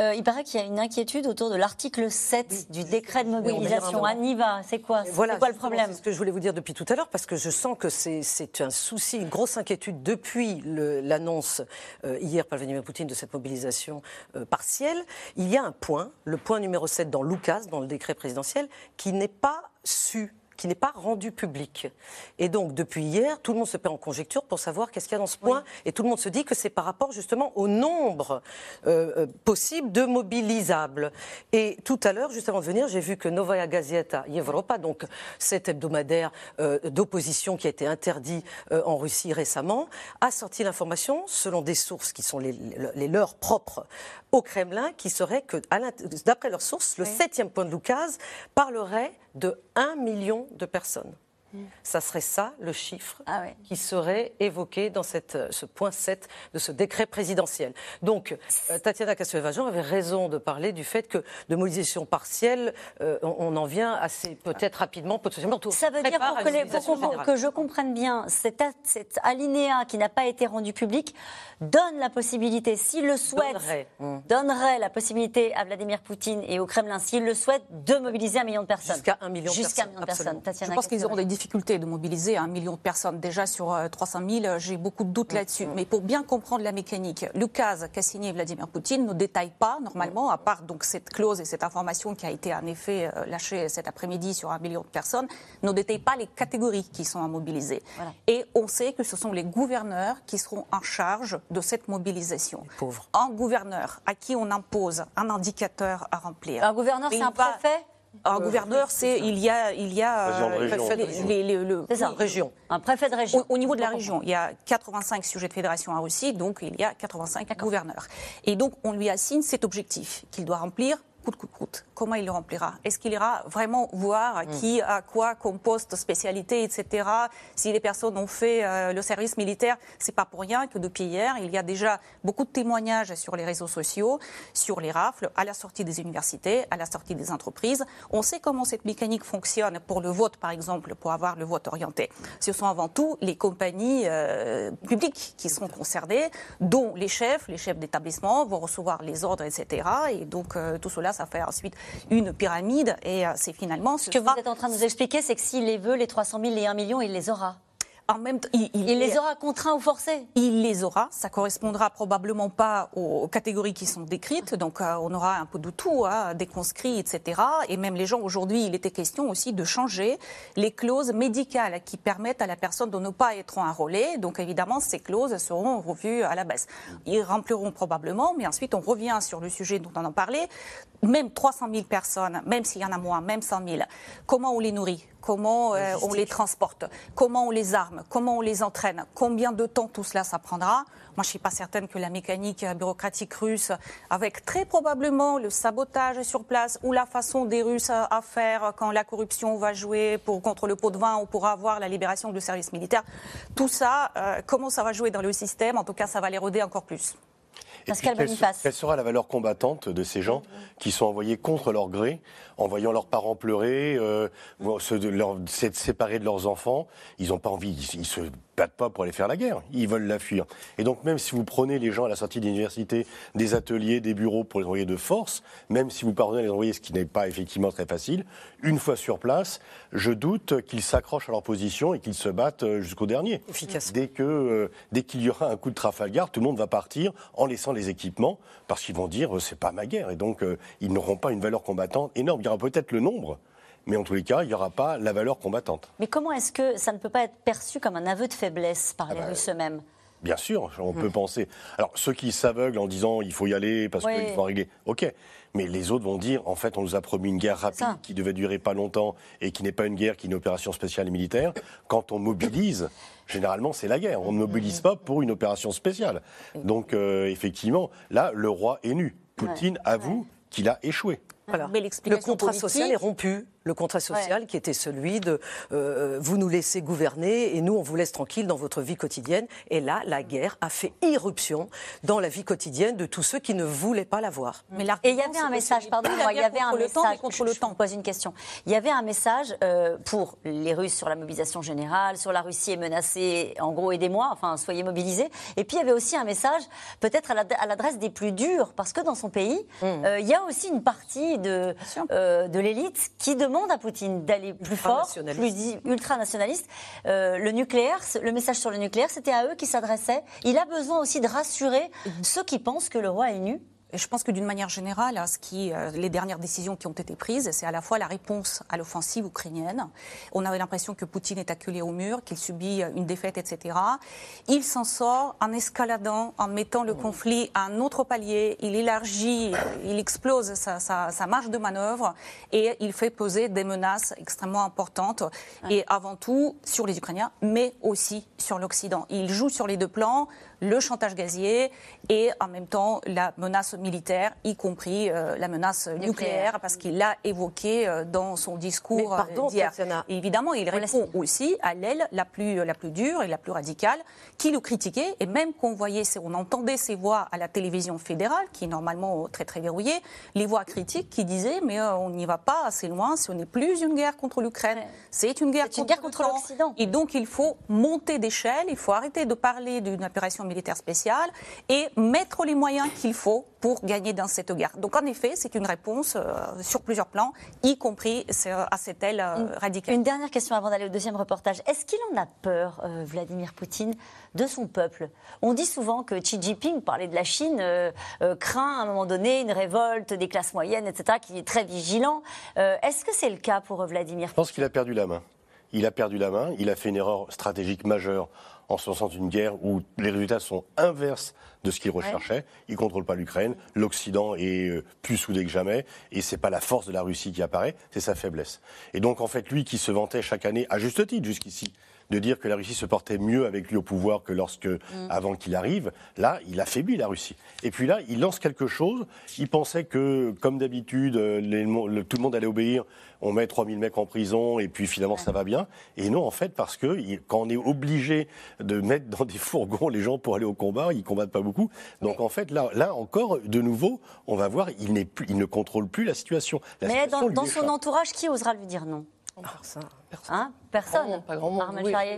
Euh, il paraît qu'il y a une inquiétude autour de l'article 7 du décret de mobilisation. Oui, Aniva, c'est quoi, voilà, quoi le problème C'est ce que je voulais vous dire depuis tout à l'heure, parce que je sens que c'est un souci, une grosse inquiétude depuis l'annonce euh, hier par Vladimir Poutine de cette mobilisation euh, partielle. Il y a un point, le point numéro 7 dans Lucas, dans le décret présidentiel, qui n'est pas su qui n'est pas rendu public. Et donc, depuis hier, tout le monde se perd en conjecture pour savoir qu'est-ce qu'il y a dans ce point. Et tout le monde se dit que c'est par rapport justement au nombre euh, euh, possible de mobilisables. Et tout à l'heure, juste avant de venir, j'ai vu que Novaya Gazeta Evropa, donc cet hebdomadaire euh, d'opposition qui a été interdit en Russie récemment, a sorti l'information, selon des sources qui sont les, leurs propres au Kremlin, qui serait que, d'après leurs sources, le septième point de Lucas parlerait de 1 million de personnes. Ça serait ça le chiffre ah qui serait évoqué dans cette, euh, ce point 7 de ce décret présidentiel. Donc, euh, Tatiana Castelvajan avait raison de parler du fait que de mobilisation partielle, euh, on, en vient assez peut-être rapidement, potentiellement. Ça veut dire pour, que, que, je comprenne bien, cet, cet alinéa qui n'a pas été rendu public donne la possibilité, s'il le souhaite, hum. donnerait. la possibilité à Vladimir Poutine et au Kremlin, s'il le souhaite, de mobiliser un million de personnes. Jusqu'à un million de personnes. je pense qu'ils auront des difficulté de mobiliser un million de personnes. Déjà sur 300 euh, 000, j'ai beaucoup de doutes mm, là-dessus. Mm. Mais pour bien comprendre la mécanique, le cas qu'a signé Vladimir Poutine ne détaille pas normalement, à part donc cette clause et cette information qui a été en effet euh, lâchée cet après-midi sur un million de personnes, ne détaille pas les catégories qui sont à mobiliser. Et on sait que ce sont les gouverneurs qui seront en charge de cette mobilisation. Un gouverneur à qui on impose un indicateur à remplir. Un gouverneur, c'est un préfet? Un gouverneur, c'est il y a il y a euh, région, un préfet de région. Au, niveau de la région, il y a 85 sujets de fédération en Russie, donc il y a 85 gouverneurs. Et donc on lui assigne cet objectif qu'il doit remplir coûte, coûte, coûte. Comment il le remplira Est-ce qu'il ira vraiment voir mm. qui a quoi comme poste, spécialité, etc. Si les personnes ont fait euh, le service militaire, c'est pas pour rien que depuis hier, il y a déjà beaucoup de témoignages sur les réseaux sociaux, sur les rafles, à la sortie des universités, à la sortie des entreprises. On sait comment cette mécanique fonctionne pour le vote, par exemple, pour avoir le vote orienté. Ce sont avant tout les compagnies euh, publiques qui seront concernées, dont les chefs, les chefs d'établissement vont recevoir les ordres, etc. Et donc euh, tout cela ça fait ensuite une pyramide. Et euh, c'est finalement... Ce, que vous êtes en train de nous expliquer, c'est que s'il les veut, les 300 000, les 1 million, il les aura en même il, les aura contraints ou forcés Il les aura. Ça correspondra probablement pas aux catégories qui sont décrites. Donc, euh, on aura un peu de tout, hein, des conscrits, etc. Et même les gens, aujourd'hui, il était question aussi de changer les clauses médicales qui permettent à la personne de ne pas être enrôlée. Donc, évidemment, ces clauses seront revues à la baisse. Ils rempliront probablement, mais ensuite, on revient sur le sujet dont on en parlait. Même 300 000 personnes, même s'il y en a moins, même 100 000, comment on les nourrit? Comment euh, on les transporte, comment on les arme, comment on les entraîne, combien de temps tout cela ça prendra. Moi, je ne suis pas certaine que la mécanique bureaucratique russe, avec très probablement le sabotage sur place ou la façon des Russes à faire quand la corruption va jouer pour, contre le pot de vin ou pour avoir la libération du service militaire, tout ça, euh, comment ça va jouer dans le système? En tout cas, ça va l'éroder encore plus. Quelle, sera la valeur combattante de ces gens qui sont envoyés contre leur gré, en voyant leurs parents pleurer, euh, se, s'être séparés de leurs enfants Ils n'ont pas envie, ils, se pas de pas pour aller faire la guerre. Ils veulent la fuir. Et donc, même si vous prenez les gens à la sortie de l'université, des ateliers, des bureaux pour les envoyer de force, même si vous parvenez à les envoyer, ce qui n'est pas effectivement très facile, une fois sur place, je doute qu'ils s'accrochent à leur position et qu'ils se battent euh, jusqu'au dernier. Efficace. Dès que, euh, dès qu'il y aura un coup de Trafalgar, tout le monde va partir en laissant les équipements parce qu'ils vont dire, c'est pas ma guerre. Et donc, ils n'auront pas une valeur combattante énorme. Il y aura peut-être le nombre mais en tous les cas, il n'y aura pas la valeur combattante. Mais comment est-ce que ça ne peut pas être perçu comme un aveu de faiblesse par ah les bah, Russes eux-mêmes? Bien sûr, on peut penser. Alors, ceux qui s'aveuglent en disant il faut y aller parce qu'il faut régler, ok. Mais les autres vont dire en fait, on nous a promis une guerre rapide qui devait durer pas longtemps et qui n'est pas une guerre, qui est une opération spéciale et militaire. Quand on mobilise, généralement, c'est la guerre. On ne mobilise pas pour une opération spéciale. Donc, euh, effectivement, là, le roi est nu. Poutine avoue qu'il a échoué. Le contrat social est rompu le contrat social qui était celui de euh, vous nous laissez gouverner et nous on vous laisse tranquille dans votre vie quotidienne. Et là, la guerre a fait irruption dans la vie quotidienne de tous ceux qui ne voulaient pas la voir. Mais et il y avait un message, pardon, il y avait un message. Contre le temps, je pose une question. Il y avait un message euh, pour les Russes sur la mobilisation générale, sur la Russie est menacée, en gros aidez-moi, enfin soyez mobilisés. Et puis il y avait aussi un message peut-être à l'adresse des plus durs, parce que dans son pays, mmh. euh, il y a aussi une partie de, de l'élite qui demande demande à Poutine d'aller plus fort, plus ultranationaliste. Euh, le nucléaire, le message sur le nucléaire, c'était à eux qui s'adressait. Il a besoin aussi de rassurer ceux qui pensent que le roi est nu je pense que d'une manière générale, ce qui, euh, les dernières décisions qui ont été prises, c'est à la fois la réponse à l'offensive ukrainienne. On avait l'impression que Poutine est acculé au mur, qu'il subit euh, une défaite, etc. Il s'en sort en escaladant, en mettant le conflit à un autre palier. Il élargit, euh, il explose sa, sa, marge de manœuvre et il fait poser des menaces extrêmement importantes. Et avant tout sur les Ukrainiens, mais aussi sur l'Occident. Il joue sur les deux plans le chantage gazier et en même temps la menace militaire, y compris euh, la menace nucléaire, parce qu'il l'a évoqué euh, dans son discours euh, d'hier. Évidemment, il répond aussi à l'aile la plus, la plus dure et la plus radicale, qui le critiquait, et même qu'on voyait, on entendait ses voix à la télévision fédérale, qui est normalement très très verrouillée, les voix critiques qui disaient mais on n'y va pas assez loin, ce n'est plus une guerre contre l'Ukraine, c'est une guerre contre, contre l'Occident. Et donc il faut monter d'échelle, il faut arrêter de parler d'une opération militaire spéciale et mettre les moyens qu'il faut pour gagner dans cette guerre. Donc en effet, c'est une réponse euh, sur plusieurs plans, y compris à cette aile euh, radicale. Une dernière question avant d'aller au deuxième reportage. Est-ce qu'il en a peur, euh, Vladimir Poutine, de son peuple? On dit souvent que Xi Jinping, parlait de la Chine, craint à un moment donné une révolte des classes moyennes, etc., qui est très vigilant. Est-ce que c'est le cas pour Vladimir Poutine Je pense qu'il a perdu la main. Il a perdu la main, il a fait une erreur stratégique majeure en se lançant une guerre où les résultats sont inverses de ce qu'il recherchait. Il ne contrôle pas l'Ukraine. L'Occident est euh, plus soudé que jamais. Et ce n'est pas la force de la Russie qui apparaît, c'est sa faiblesse. Et donc, en fait, lui qui se vantait chaque année, à juste titre jusqu'ici, de dire que la Russie se portait mieux avec lui au pouvoir que lorsque, mm. avant qu'il arrive, là, il affaiblit la Russie. Et puis là, il lance quelque chose. Il pensait que, comme d'habitude, euh, tout le monde allait obéir. On met 3000 mecs en prison et puis finalement ça va bien. Et non, en fait, parce que quand on est obligé de mettre dans des fourgons les gens pour aller au combat, ils combattent pas beaucoup. Donc en fait, là, là encore, de nouveau, on va voir, il, plus, il ne contrôle plus la situation. Mais dans son entourage, qui osera lui dire non? Personne. Hein Personne. Pas grand monde.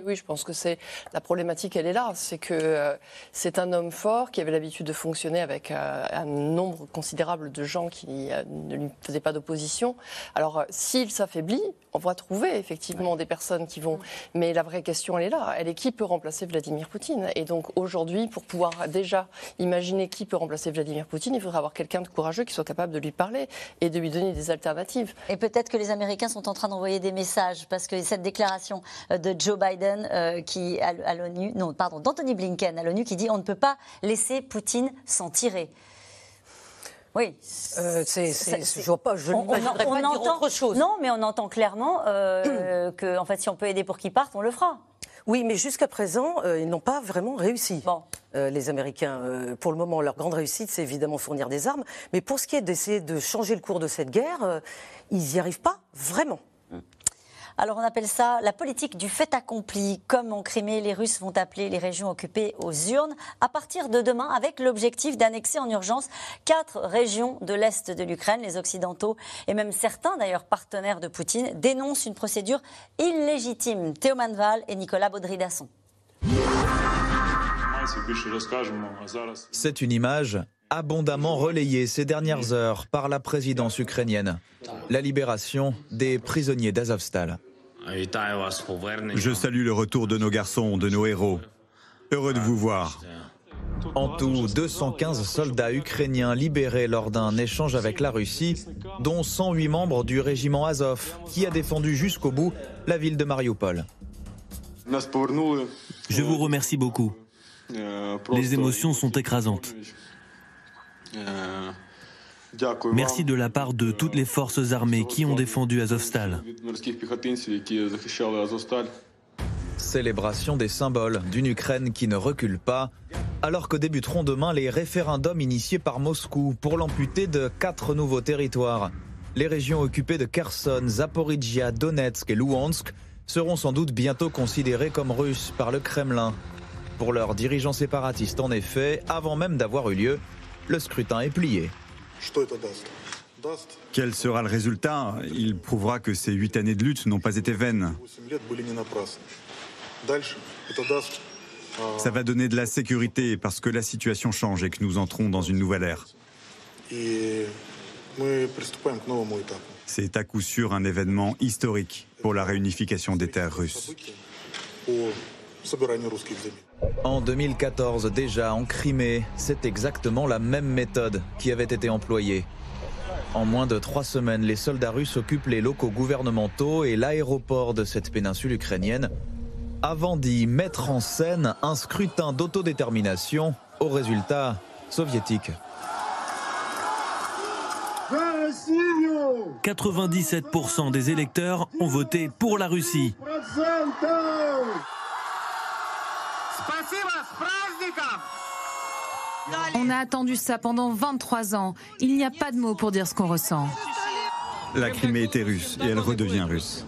Oui, je pense que c'est la problématique. Elle est là, c'est que euh, c'est un homme fort qui avait l'habitude de fonctionner avec euh, un nombre considérable de gens qui euh, ne lui faisaient pas d'opposition. Alors, s'il s'affaiblit, on va trouver effectivement des personnes qui vont. Mais la vraie question, elle est là. Elle est qui peut remplacer Vladimir Poutine? Et donc aujourd'hui, pour pouvoir déjà imaginer qui peut remplacer Vladimir Poutine, il faudra avoir quelqu'un de courageux qui soit capable de lui parler et de lui donner des alternatives. Et peut-être que les Américains sont en train d'envoyer des messages parce que cette déclaration euh, de Joe Biden euh, qui à l'ONU, non, pardon, d'Anthony Blinken à l'ONU qui dit on ne peut pas laiser Poutine s'en tirer. Oui. Euh, c'est, je vois pas, je on, on, pas entend, autre chose. Non, mais on entend clairement euh, que, en fait, si on peut aider pour qu'ils partent, on le fera. Oui, mais jusqu'à présent, ils n'ont pas vraiment réussi. Bon. les Américains, pour le moment, leur grande réussite, c'est évidemment fournir des armes. Mais pour ce qui est d'essayer de changer le cours de cette guerre, ils n'y arrivent pas vraiment. Alors on appelle ça la politique du fait accompli. Comme en Crimée, les Russes vont appeler les régions occupées aux urnes à partir de demain avec l'objectif d'annexer en urgence quatre régions de l'Est de l'Ukraine. Les Occidentaux et même certains d'ailleurs partenaires de Poutine dénoncent une procédure illégitime. Théo Manval et Nicolas Baudry-Dasson. C'est une image abondamment relayée ces dernières heures par la présidence ukrainienne. La libération des prisonniers d'Azovstal. Je salue le retour de nos garçons, de nos héros. Heureux de vous voir. En tout, 215 soldats ukrainiens libérés lors d'un échange avec la Russie, dont 108 membres du régiment Azov, qui a défendu jusqu'au bout la ville de Mariupol. Je vous remercie beaucoup. Les émotions sont écrasantes. Merci de la part de toutes les forces armées qui ont défendu Azovstal. Célébration des symboles d'une Ukraine qui ne recule pas, alors que débuteront demain les référendums initiés par Moscou pour l'amputer de quatre nouveaux territoires. Les régions occupées de Kherson, Zaporizhia, Donetsk et Luhansk seront sans doute bientôt considérées comme russes par le Kremlin. Pour leurs dirigeants séparatistes, en effet, avant même d'avoir eu lieu, le scrutin est plié. Quel sera le résultat? Il prouvera que ces huit années de lutte n'ont pas été vaines. Ça va donner de la sécurité parce que la situation change et que nous entrons dans une nouvelle ère. C'est à coup sûr un événement historique pour la réunification des terres russes. En 2014, déjà en Crimée, c'est exactement la même méthode qui avait été employée. En moins de trois semaines, les soldats russes occupent les locaux gouvernementaux et l'aéroport de cette péninsule ukrainienne avant d'y mettre en scène un scrutin d'autodétermination au résultat soviétique. 97% des électeurs ont voté pour la Russie. On a attendu ça pendant 23 ans. Il n'y a pas de mots pour dire ce qu'on ressent. La Crimée était russe et elle redevient russe.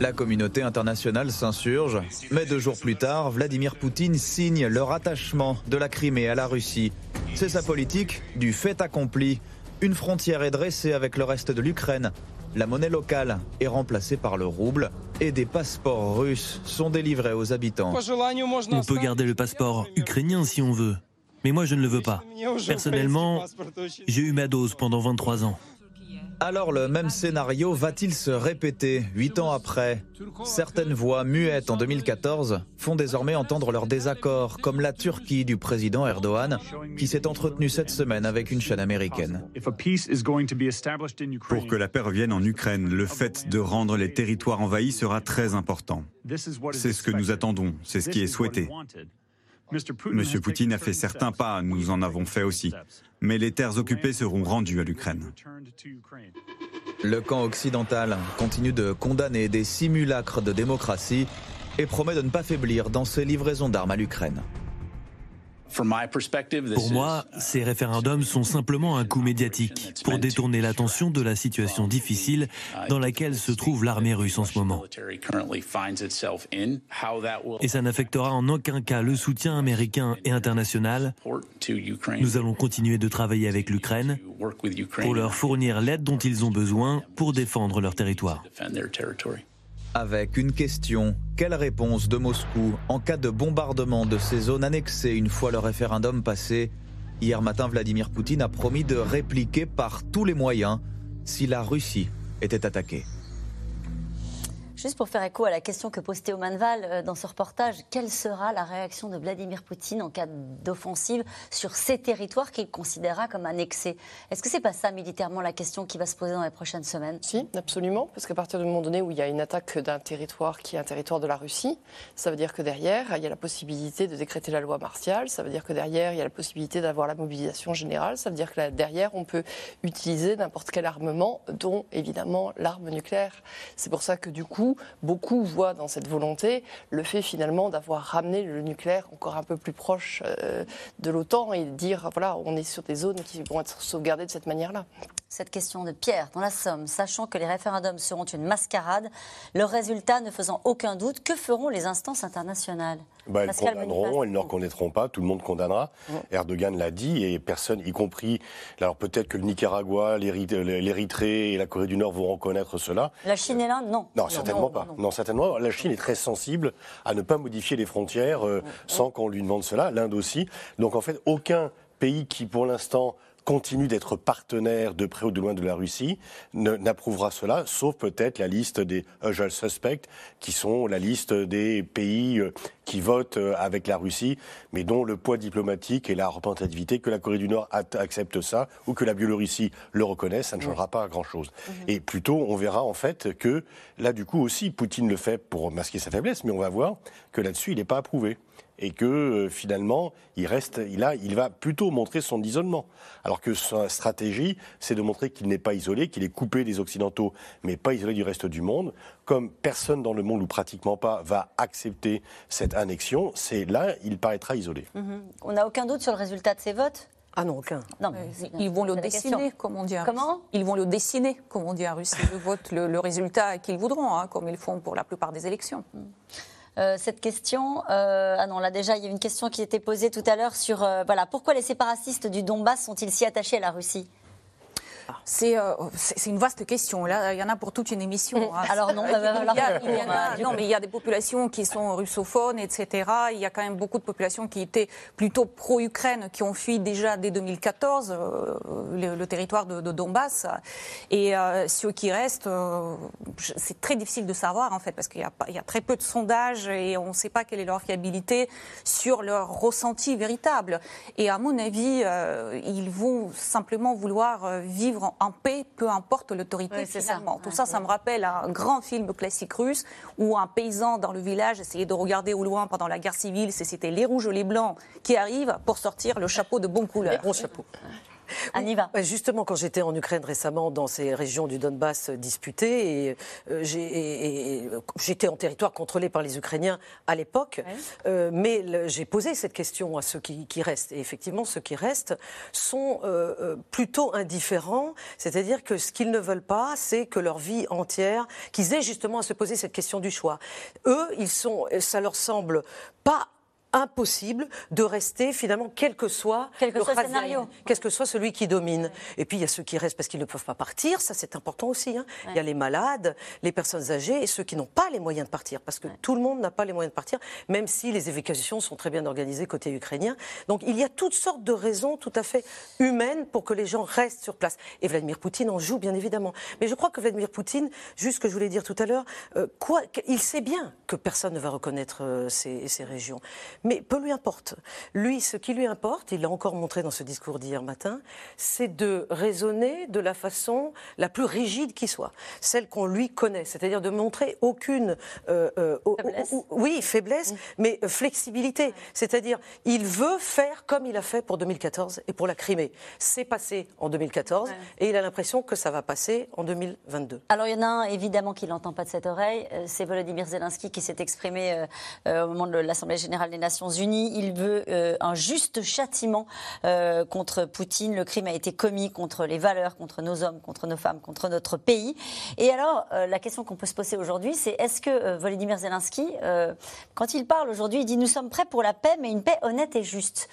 La communauté internationale s'insurge, mais deux jours plus tard, Vladimir Poutine signe le rattachement de la Crimée à la Russie. C'est sa politique du fait accompli. Une frontière est dressée avec le reste de l'Ukraine. La monnaie locale est remplacée par le rouble et des passeports russes sont délivrés aux habitants. On peut garder le passeport ukrainien si on veut, mais moi je ne le veux pas. Personnellement, j'ai eu ma dose pendant 23 ans. Alors le même scénario va-t-il se répéter huit ans après? Certaines voix muettes en 2014 font désormais entendre leur désaccord, comme la Turquie du président Erdogan, qui s'est entretenu cette semaine avec une chaîne américaine. Pour que la paix revienne en Ukraine, le fait de rendre les territoires envahis sera très important. C'est ce que nous attendons, c'est ce qui est souhaité. Monsieur Poutine a fait certains pas, nous en avons fait aussi. Mais les terres occupées seront rendues à l'Ukraine. Le camp occidental continue de condamner des simulacres de démocratie et promet de ne pas faiblir dans ses livraisons d'armes à l'Ukraine. Pour moi, ces référendums sont simplement un coup médiatique pour détourner l'attention de la situation difficile dans laquelle se trouve l'armée russe en ce moment. Et ça n'affectera en aucun cas le soutien américain et international. Nous allons continuer de travailler avec l'Ukraine pour leur fournir l'aide dont ils ont besoin pour défendre leur territoire avec une question. Quelle réponse de Moscou en cas de bombardement de ces zones annexées une fois le référendum passé Hier matin, Vladimir Poutine a promis de répliquer par tous les moyens si la Russie était attaquée. Juste pour faire écho à la question que pose Théo Manval euh, dans ce reportage, quelle sera la réaction de Vladimir Poutine en cas d'offensive sur ces territoires qu'il considérera comme annexés? Est-ce que c'est pas ça militairement la question qui va se poser dans les prochaines semaines? Si, absolument, parce qu'à partir du moment donné où il y a une attaque d'un territoire qui est un territoire de la Russie, ça veut dire que derrière, il y a la possibilité de décréter la loi martiale, ça veut dire que derrière, il y a la possibilité d'avoir la mobilisation générale, ça veut dire que derrière, on peut utiliser n'importe quel armement, dont évidemment l'arme nucléaire. C'est pour ça que du coup, beaucoup voient dans cette volonté le fait finalement d'avoir ramené le nucléaire encore un peu plus proche euh, de l'OTAN et dire voilà, on est sur des zones qui vont être sauvegardées de cette manière-là. Cette question de Pierre dans la Somme, sachant que les référendums seront une mascarade, le résultat ne faisant aucun doute, que feront les instances internationales? Bah, elles condamneront, elles ne reconnaîtront pas, tout le monde condamnera. Erdogan l'a dit, et personne, y compris, alors peut-être que le Nicaragua, l'Érythrée et la Corée du Nord vont reconnaître cela. La Chine et l'Inde, non. Non, certainement Certainement pas. Non. certainement. La Chine est très sensible à ne pas modifier les frontières euh, sans qu'on lui demande cela. L'Inde aussi. Donc en fait, aucun pays qui, pour l'instant, continue d'être partenaire de près ou de loin de la Russie n'approuvera cela, sauf peut-être la liste des usual suspects, qui sont la liste des pays euh, qui votent euh, avec la Russie, mais dont le poids diplomatique et la représentativité, que la Corée du Nord accepte ça, ou que la Biélorussie le reconnaisse, ça ne changera pas grand-chose. Mhm. Et plutôt, on verra en fait que là, du coup aussi, Poutine le fait pour masquer sa faiblesse, mais on va voir que là-dessus, il n'est pas approuvé et que euh, finalement, il reste, il, a, il va plutôt montrer son isolement. Alors que sa stratégie, c'est de montrer qu'il n'est pas isolé, qu'il est coupé des Occidentaux, mais pas isolé du reste du monde. Comme personne dans le monde, ou pratiquement pas, va accepter cette annexion, c'est là, il paraîtra isolé. Mhm. On n'a aucun doute sur le résultat de ces votes? Ah non, aucun. Non, ils vont le dessiner, comme on dit. Comment? Ils vont le dessiner, comme on dit à Russie, le vote, le, résultat qu'ils voudront, hein, comme ils font pour la plupart des élections. Mhm. Euh, cette question. Euh, ah non, là déjà, il y a une question qui était posée tout à l'heure sur euh, voilà, pourquoi les séparatistes du Donbass sont-ils si attachés à la Russie? Euh, c'est une vaste question. Là, il y en a pour toute une émission. Hein. Alors non, non, mais il y a des populations qui sont russophones, etc. Il y a quand même beaucoup de populations qui étaient plutôt pro-Ukraine, qui ont fui déjà dès 2014 euh, le, territoire de, Donbass. Et euh, ceux qui restent, c'est très difficile de savoir en fait, parce qu'il y, y, a très peu de sondages et on ne sait pas quelle est leur fiabilité sur leur ressenti véritable. Et à mon avis, ils vont simplement vouloir vivre en, paix, peu importe l'autorité finalement. Tout ça, ça me rappelle un grand film classique russe où un paysan dans le village essayait de regarder au loin pendant la guerre civile, c'était les rouges ou les blancs qui arrivent pour sortir le chapeau de bon couleur. On y va. Justement, quand j'étais en Ukraine récemment, dans ces régions du Donbass disputées, et, euh, j'étais en territoire contrôlé par les Ukrainiens à l'époque, euh, mais j'ai posé cette question à ceux qui, restent. Et effectivement, ceux qui restent sont euh, plutôt indifférents, c'est-à-dire que ce qu'ils ne veulent pas, c'est que leur vie entière, qu'ils aient justement à se poser cette question du choix. Eux, ils sont, ça leur semble pas impossible de rester finalement, quel que soit quel que le soit scénario, quel que soit celui qui domine. Et puis il y a ceux qui restent parce qu'ils ne peuvent pas partir, ça c'est important aussi. Hein. Il y a les malades, les personnes âgées et ceux qui n'ont pas les moyens de partir, parce que tout le monde n'a pas les moyens de partir, même si les évacuations sont très bien organisées côté ukrainien. Donc il y a toutes sortes de raisons tout à fait humaines pour que les gens restent sur place. Et Vladimir Poutine en joue bien évidemment. Mais je crois que Vladimir Poutine, juste ce que je voulais dire tout à l'heure, euh, quoi, il sait bien que personne ne va reconnaître euh, ces, ces régions. Mais peu lui importe. Lui, ce qui lui importe, il l'a encore montré dans ce discours d'hier matin, c'est de raisonner de la façon la plus rigide qui soit, celle qu'on lui connaît, c'est-à-dire de montrer aucune euh, euh, faiblesse. oui faiblesse, mm. mais flexibilité. C'est-à-dire, il veut faire comme il a fait pour 2014 et pour la Crimée. C'est passé en 2014 et il a l'impression que ça va passer en 2022. Alors il y en a un évidemment qui l'entend pas de cette oreille, euh, c'est Volodymyr Zelensky qui s'est exprimé au moment de l'Assemblée générale des Nations Il veut euh, un juste châtiment euh, contre Poutine. Le crime a été commis contre les valeurs, contre nos hommes, contre nos femmes, contre notre pays. Et alors, euh, la question qu'on peut se poser aujourd'hui, c'est est-ce que Volodymyr Zelensky, quand il parle aujourd'hui, il dit nous sommes prêts pour la paix, mais une paix honnête et juste.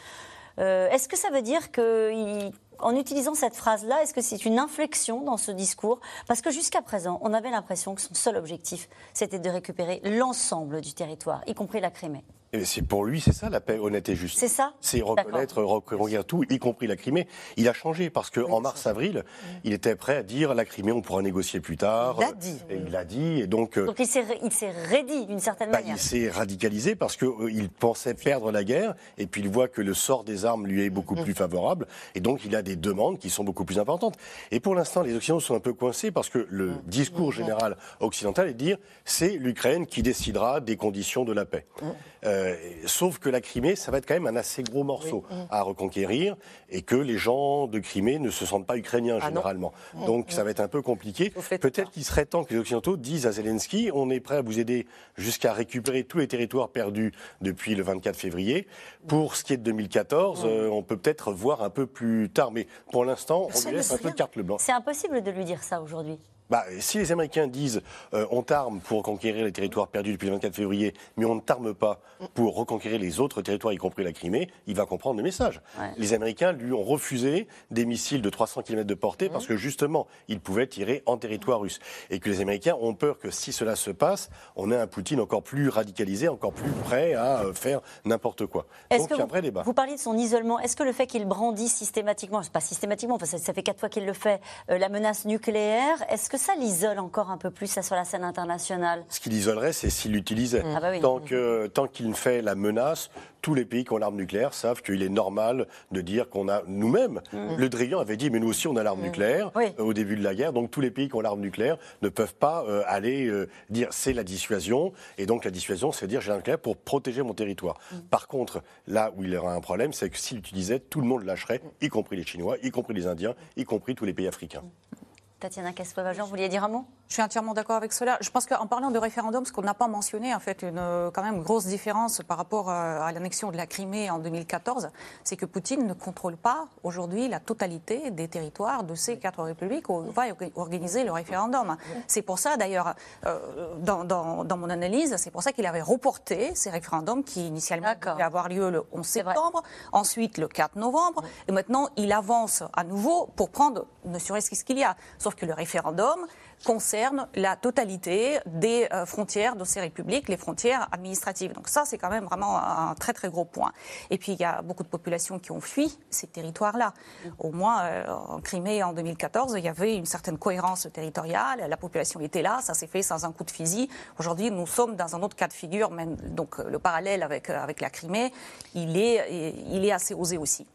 est-ce que ça veut dire que en utilisant cette phrase-là, est-ce que c'est une inflexion dans ce discours? Parce que jusqu'à présent, on avait l'impression que son seul objectif, c'était de récupérer l'ensemble du territoire, y compris la Crimée. C'est pour lui, c'est ça la paix honnête et juste. C'est ça. C'est reconnaître, reconnaître tout, y compris la Crimée. Il a changé parce que en mars-avril, il était prêt à dire la Crimée, on pourra négocier plus tard. Il l'a dit. Et il l'a dit, et donc. Euh, donc il s'est, il s'est rédit d'une certaine bah, manière. Il s'est radicalisé parce que euh, il pensait perdre la guerre, et puis il voit que le sort des armes lui est beaucoup plus favorable, et donc il a des demandes qui sont beaucoup plus importantes. Et pour l'instant, les Occidentaux sont un peu coincés parce que le discours général occidental est de dire c'est l'Ukraine qui décidera des conditions de la paix. Euh, sauf que la Crimée, ça va être quand même un assez gros morceau à reconquérir et que les gens de Crimée ne se sentent pas ukrainiens ah généralement. Donc ça va être un peu compliqué. Peut-être qu'il serait temps que les Occidentaux disent à Zelensky on est prêt à vous aider jusqu'à récupérer tous les territoires perdus depuis le 24 février. Pour ce qui est de 2014, euh, on peut peut-être voir un peu plus tard. Mais pour l'instant, on lui laisse un peu de carte blanche. C'est impossible de lui dire ça aujourd'hui. Bah, si les Américains disent euh, on t'arme pour conquérir les territoires perdus depuis le 24 février, mais on ne t'arme pas pour reconquérir les autres territoires, y compris la Crimée, il va comprendre le message. Les Américains lui ont refusé des missiles de 300 km de portée parce que justement, ils pouvaient tirer en territoire russe. Et que les Américains ont peur que si cela se passe, on ait un Poutine encore plus radicalisé, encore plus prêt à euh, faire n'importe quoi. Donc il y a un vrai débat. Vous parlez de son isolement. Est-ce que le fait qu'il brandit systématiquement, pas systématiquement, parce que ça fait quatre fois qu'il le fait, euh, la menace nucléaire, est-ce que ça l'isole encore un peu plus ça, sur la scène internationale Ce qui l'isolerait, c'est s'il l'utilisait. Ah bah tant tant qu'il fait la menace, tous les pays qui ont l'arme nucléaire savent qu'il est normal de dire qu'on a nous-mêmes. Mm. Le Drian avait dit, mais nous aussi on a l'arme mm. nucléaire euh, au début de la guerre. Donc tous les pays qui ont l'arme nucléaire ne peuvent pas euh, aller euh, dire c'est la dissuasion. Et donc la dissuasion, c'est dire j'ai l'arme nucléaire pour protéger mon territoire. Par contre, là où il y aura un problème, c'est que s'il l'utilisait, tout le monde lâcherait, y compris les Chinois, y compris les Indiens, y compris tous les pays africains. Tatiana Kaspovajan, vous vouliez dire un mot? Je suis entièrement d'accord avec cela. Je pense qu'en parlant de référendum, ce qu'on n'a pas mentionné, en fait, une quand même grosse différence par rapport euh, à l'annexion de la Crimée en 2014, c'est que Poutine ne contrôle pas aujourd'hui la totalité des territoires de ces quatre républiques où va organiser le référendum. C'est pour ça, d'ailleurs, euh, dans, dans, mon analyse, c'est pour ça qu'il avait reporté ces référendums qui initialement devaient avoir lieu le 11 septembre, ensuite le 4 novembre, et maintenant il avance à nouveau pour prendre ne serait-ce ce qu'il y a que le référendum concerne la totalité des euh, frontières de ces républiques, les frontières administratives. Donc ça, c'est quand même vraiment un très très gros point. Et puis il y a beaucoup de populations qui ont fui ces territoires-là. Au moins euh, en Crimée en 2014, il y avait une certaine cohérence territoriale. La population était là, ça s'est fait sans un coup de fusil. Aujourd'hui, nous sommes dans un autre cas de figure. Donc le parallèle avec la Crimée, il est assez osé aussi.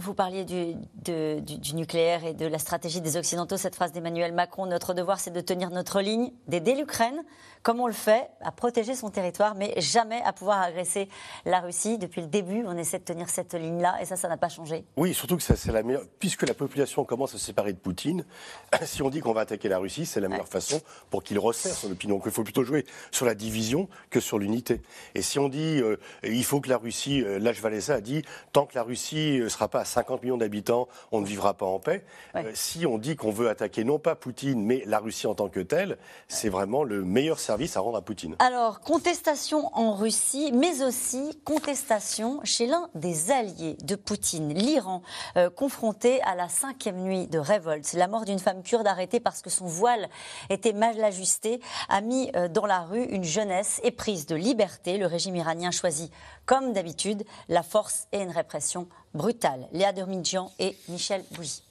Vous parliez du, du, nucléaire et de la stratégie des Occidentaux. Cette phrase d'Emmanuel Macron, notre devoir, c'est de tenir notre ligne, d'aider l'Ukraine comme on le fait, à protéger son territoire, mais jamais à pouvoir agresser la Russie. Depuis le début, on essaie de tenir cette ligne-là, et ça, ça n'a pas changé. Oui, surtout que ça, c'est la meilleure. Puisque la population commence à se séparer de Poutine, si on dit qu'on va attaquer la Russie, c'est la meilleure façon pour qu'il resserre son opinion. Donc il faut plutôt jouer sur la division que sur l'unité. Et si on dit euh, il faut que la Russie, euh, Walesa a dit, tant que la Russie ne sera pas à 50 millions d'habitants, on ne vivra pas en paix. Euh, si on dit qu'on veut attaquer non pas Poutine, mais la Russie en tant que telle, c'est vraiment le meilleur service à rendre à Poutine. Alors, contestation en Russie, mais aussi contestation chez l'un des alliés de Poutine, l'Iran, euh, confronté à la cinquième nuit de révolte. La mort d'une femme kurde arrêtée parce que son voile était mal ajusté a mis euh, dans la rue une jeunesse éprise de liberté. Le régime iranien choisit, comme d'habitude, la force et une répression brutale. Léa Dermidjian et Michel Bouzy.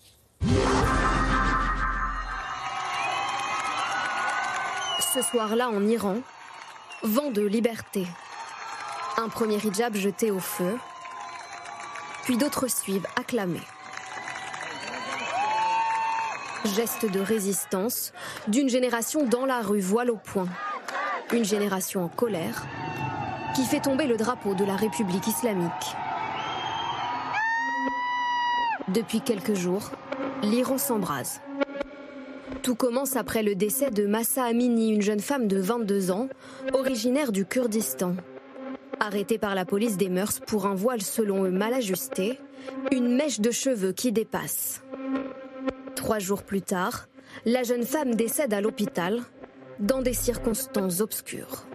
Ce soir-là, en Iran, vent de liberté. Un premier hijab jeté au feu, puis d'autres suivent acclamés. Geste de résistance d'une génération dans la rue, voile au point. Une génération en colère qui fait tomber le drapeau de la République islamique. Depuis quelques jours, l'Iran s'embrase. Tout commence après le décès de Massa Amini, une jeune femme de 22 ans, originaire du Kurdistan. Arrêtée par la police des mœurs pour un voile selon eux mal ajusté, une mèche de cheveux qui dépasse. Trois jours plus tard, la jeune femme décède à l'hôpital dans des circonstances obscures.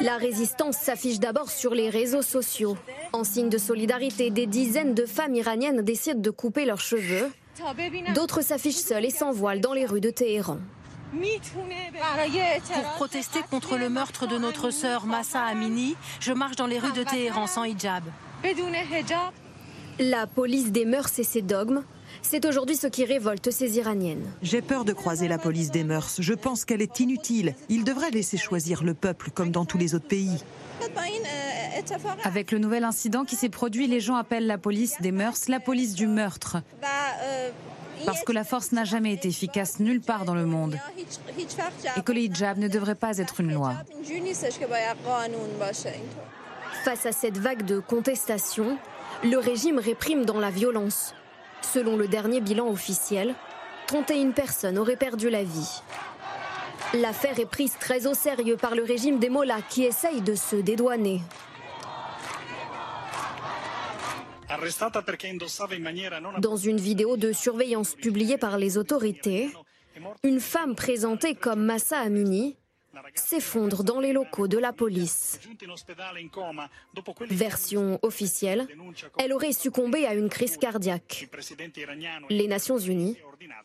La résistance s'affiche d'abord sur les réseaux sociaux. En signe de solidarité, des dizaines de femmes iraniennes décident de couper leurs cheveux. D'autres s'affichent seules et sans voile dans les rues de Téhéran. Pour protester contre le meurtre de notre sœur Massa Amini, je marche dans les rues de Téhéran sans hijab. La police des mœurs et ses dogmes c'est aujourd'hui ce qui révolte ces Iraniennes. J'ai peur de croiser la police des mœurs. Je pense qu'elle est inutile. Ils devraient laisser choisir le peuple comme dans tous les autres pays. Avec le nouvel incident qui s'est produit, les gens appellent la police des mœurs la police du meurtre. Parce que la force n'a jamais été efficace nulle part dans le monde. Et que le hijab ne devrait pas être une loi. Face à cette vague de contestation, le régime réprime dans la violence. Selon le dernier bilan officiel, 31 personnes auraient perdu la vie. L'affaire est prise très au sérieux par le régime des Mollahs qui essaye de se dédouaner. Dans une vidéo de surveillance publiée par les autorités, une femme présentée comme Massa Amini s'effondre dans les locaux de la police. Version officielle, elle aurait succombé à une crise cardiaque. Les Nations Unies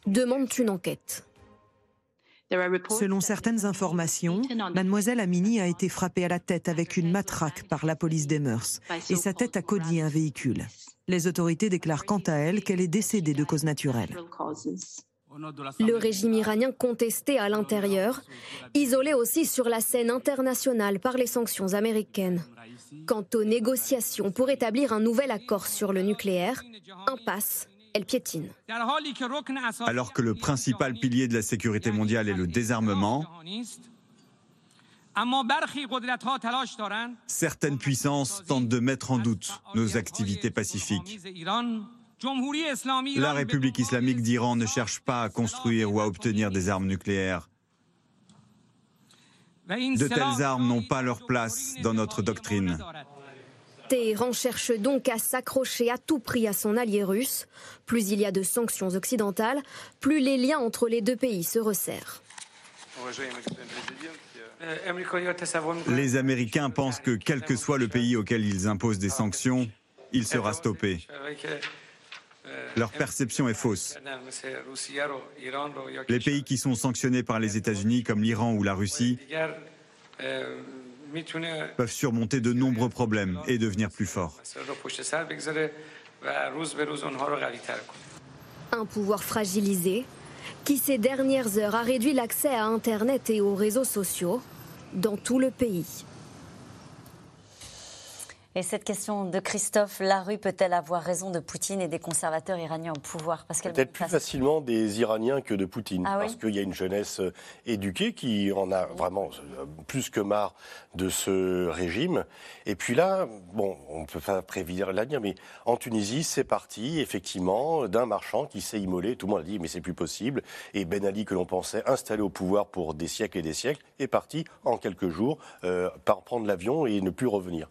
demandent une enquête. Selon certaines informations, mademoiselle Amini a été frappée à la tête avec une matraque par la police des mœurs et sa tête a cogné un véhicule. Les autorités déclarent quant à elle qu'elle est décédée de cause naturelle. Le régime iranien contesté à l'intérieur, isolé aussi sur la scène internationale par les sanctions américaines. Quant aux négociations pour établir un nouvel accord sur le nucléaire, impasse, elle piétine. Alors que le principal pilier de la sécurité mondiale est le désarmement, certaines puissances tentent de mettre en doute nos activités pacifiques. La République islamique d'Iran ne cherche pas à construire ou à obtenir des armes nucléaires. De telles armes n'ont pas leur place dans notre doctrine. Téhéran cherche donc à s'accrocher à tout prix à son allié russe. Plus il y a de sanctions occidentales, plus les liens entre les deux pays se resserrent. Les Américains pensent que quel que soit le pays auquel ils imposent des sanctions, il sera stoppé. Leur perception est fausse. Les pays qui sont sanctionnés par les États-Unis, comme l'Iran ou la Russie, peuvent surmonter de nombreux problèmes et devenir plus forts. Un pouvoir fragilisé qui ces dernières heures a réduit l'accès à Internet et aux réseaux sociaux dans tout le pays. Et cette question de Christophe Larue peut-elle avoir raison de Poutine et des conservateurs iraniens au pouvoir? Peut-être plus facilement des Iraniens que de Poutine. Ah parce qu'il y a une jeunesse euh, éduquée qui en a vraiment euh, plus que marre de ce régime. Et puis là, bon, on ne peut pas prévoir l'avenir, mais en Tunisie, c'est parti, effectivement, d'un marchand qui s'est immolé. Tout le monde a dit, mais c'est plus possible. Et Ben Ali, que l'on pensait installé au pouvoir pour des siècles et des siècles, est parti en quelques jours euh, par prendre l'avion et ne plus revenir.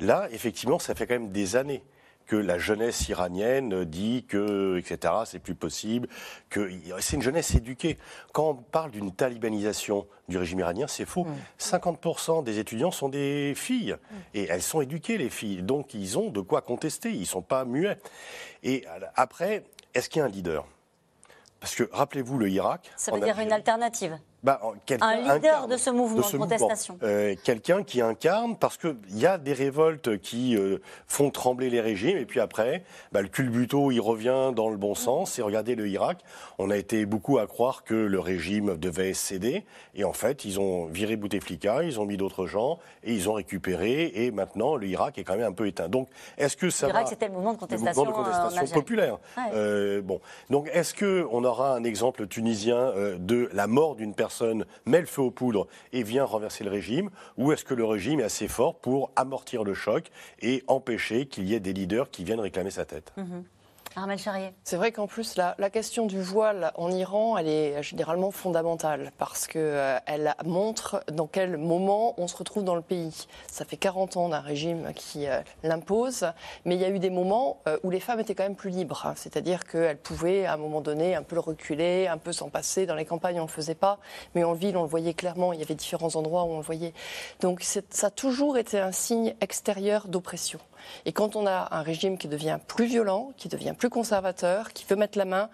Là, effectivement, ça fait quand même des années que la jeunesse iranienne dit que, etc., c'est plus possible, que c'est une jeunesse éduquée. Quand on parle d'une talibanisation du régime iranien, c'est faux. 50% mm. des étudiants sont des filles. Mm. Et elles sont éduquées, les filles. Donc, ils ont de quoi contester. Ils ne sont pas muets. Et après, est-ce qu'il y a un leader? Parce que, rappelez-vous, le Irak... Ça veut dire une alternative bah, un leader de ce mouvement de, contestation. Euh, quelqu'un qui incarne, parce qu'il y a des révoltes qui euh, font trembler les régimes, et puis après, bah, le culbuto, il revient dans le bon sens. Et regardez le Irak, on a été beaucoup à croire que le régime devait céder, et en fait, ils ont viré Bouteflika, ils ont mis d'autres gens, et ils ont récupéré, et maintenant, le Irak est quand même un peu éteint. Donc, est-ce que ça L'Irak, c'était le mouvement de contestation, de contestation populaire. bon. Donc, est-ce qu'on aura un exemple tunisien de la mort d'une personne met le feu aux poudres et vient renverser le régime Ou est-ce que le régime est assez fort pour amortir le choc et empêcher qu'il y ait des leaders qui viennent réclamer sa tête? Mhm. Armel Charrier. C'est vrai qu'en plus, la, question du voile en Iran, elle est généralement fondamentale parce qu'elle euh, montre dans quel moment on se retrouve dans le pays. Ça fait 40 ans d'un régime qui euh, l'impose, mais il y a eu des moments euh, où les femmes étaient quand même plus libres. Hein. C'est-à-dire qu'elles pouvaient, à un moment donné, un peu le reculer, un peu s'en passer. Dans les campagnes, on ne le faisait pas, mais en ville, on le voyait clairement. Il y avait différents endroits où on le voyait. Donc ça a toujours été un signe extérieur d'oppression. Et quand on a un régime qui devient plus violent, qui devient plus conservateur, qui veut mettre la main,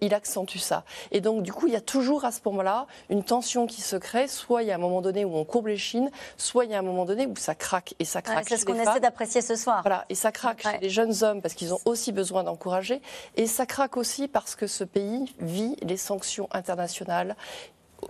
il, accentue ça. Et donc, du coup, il y a toujours à ce moment-là une tension qui se crée. Soit il y a un moment donné où on courbe les chines, soit il y a un moment donné où ça craque. Et ça craque. c'est ce qu'on essaie d'apprécier ce soir. Voilà. Et ça craque chez les jeunes hommes parce qu'ils ont aussi besoin d'encourager. Et ça craque aussi parce que ce pays vit les sanctions internationales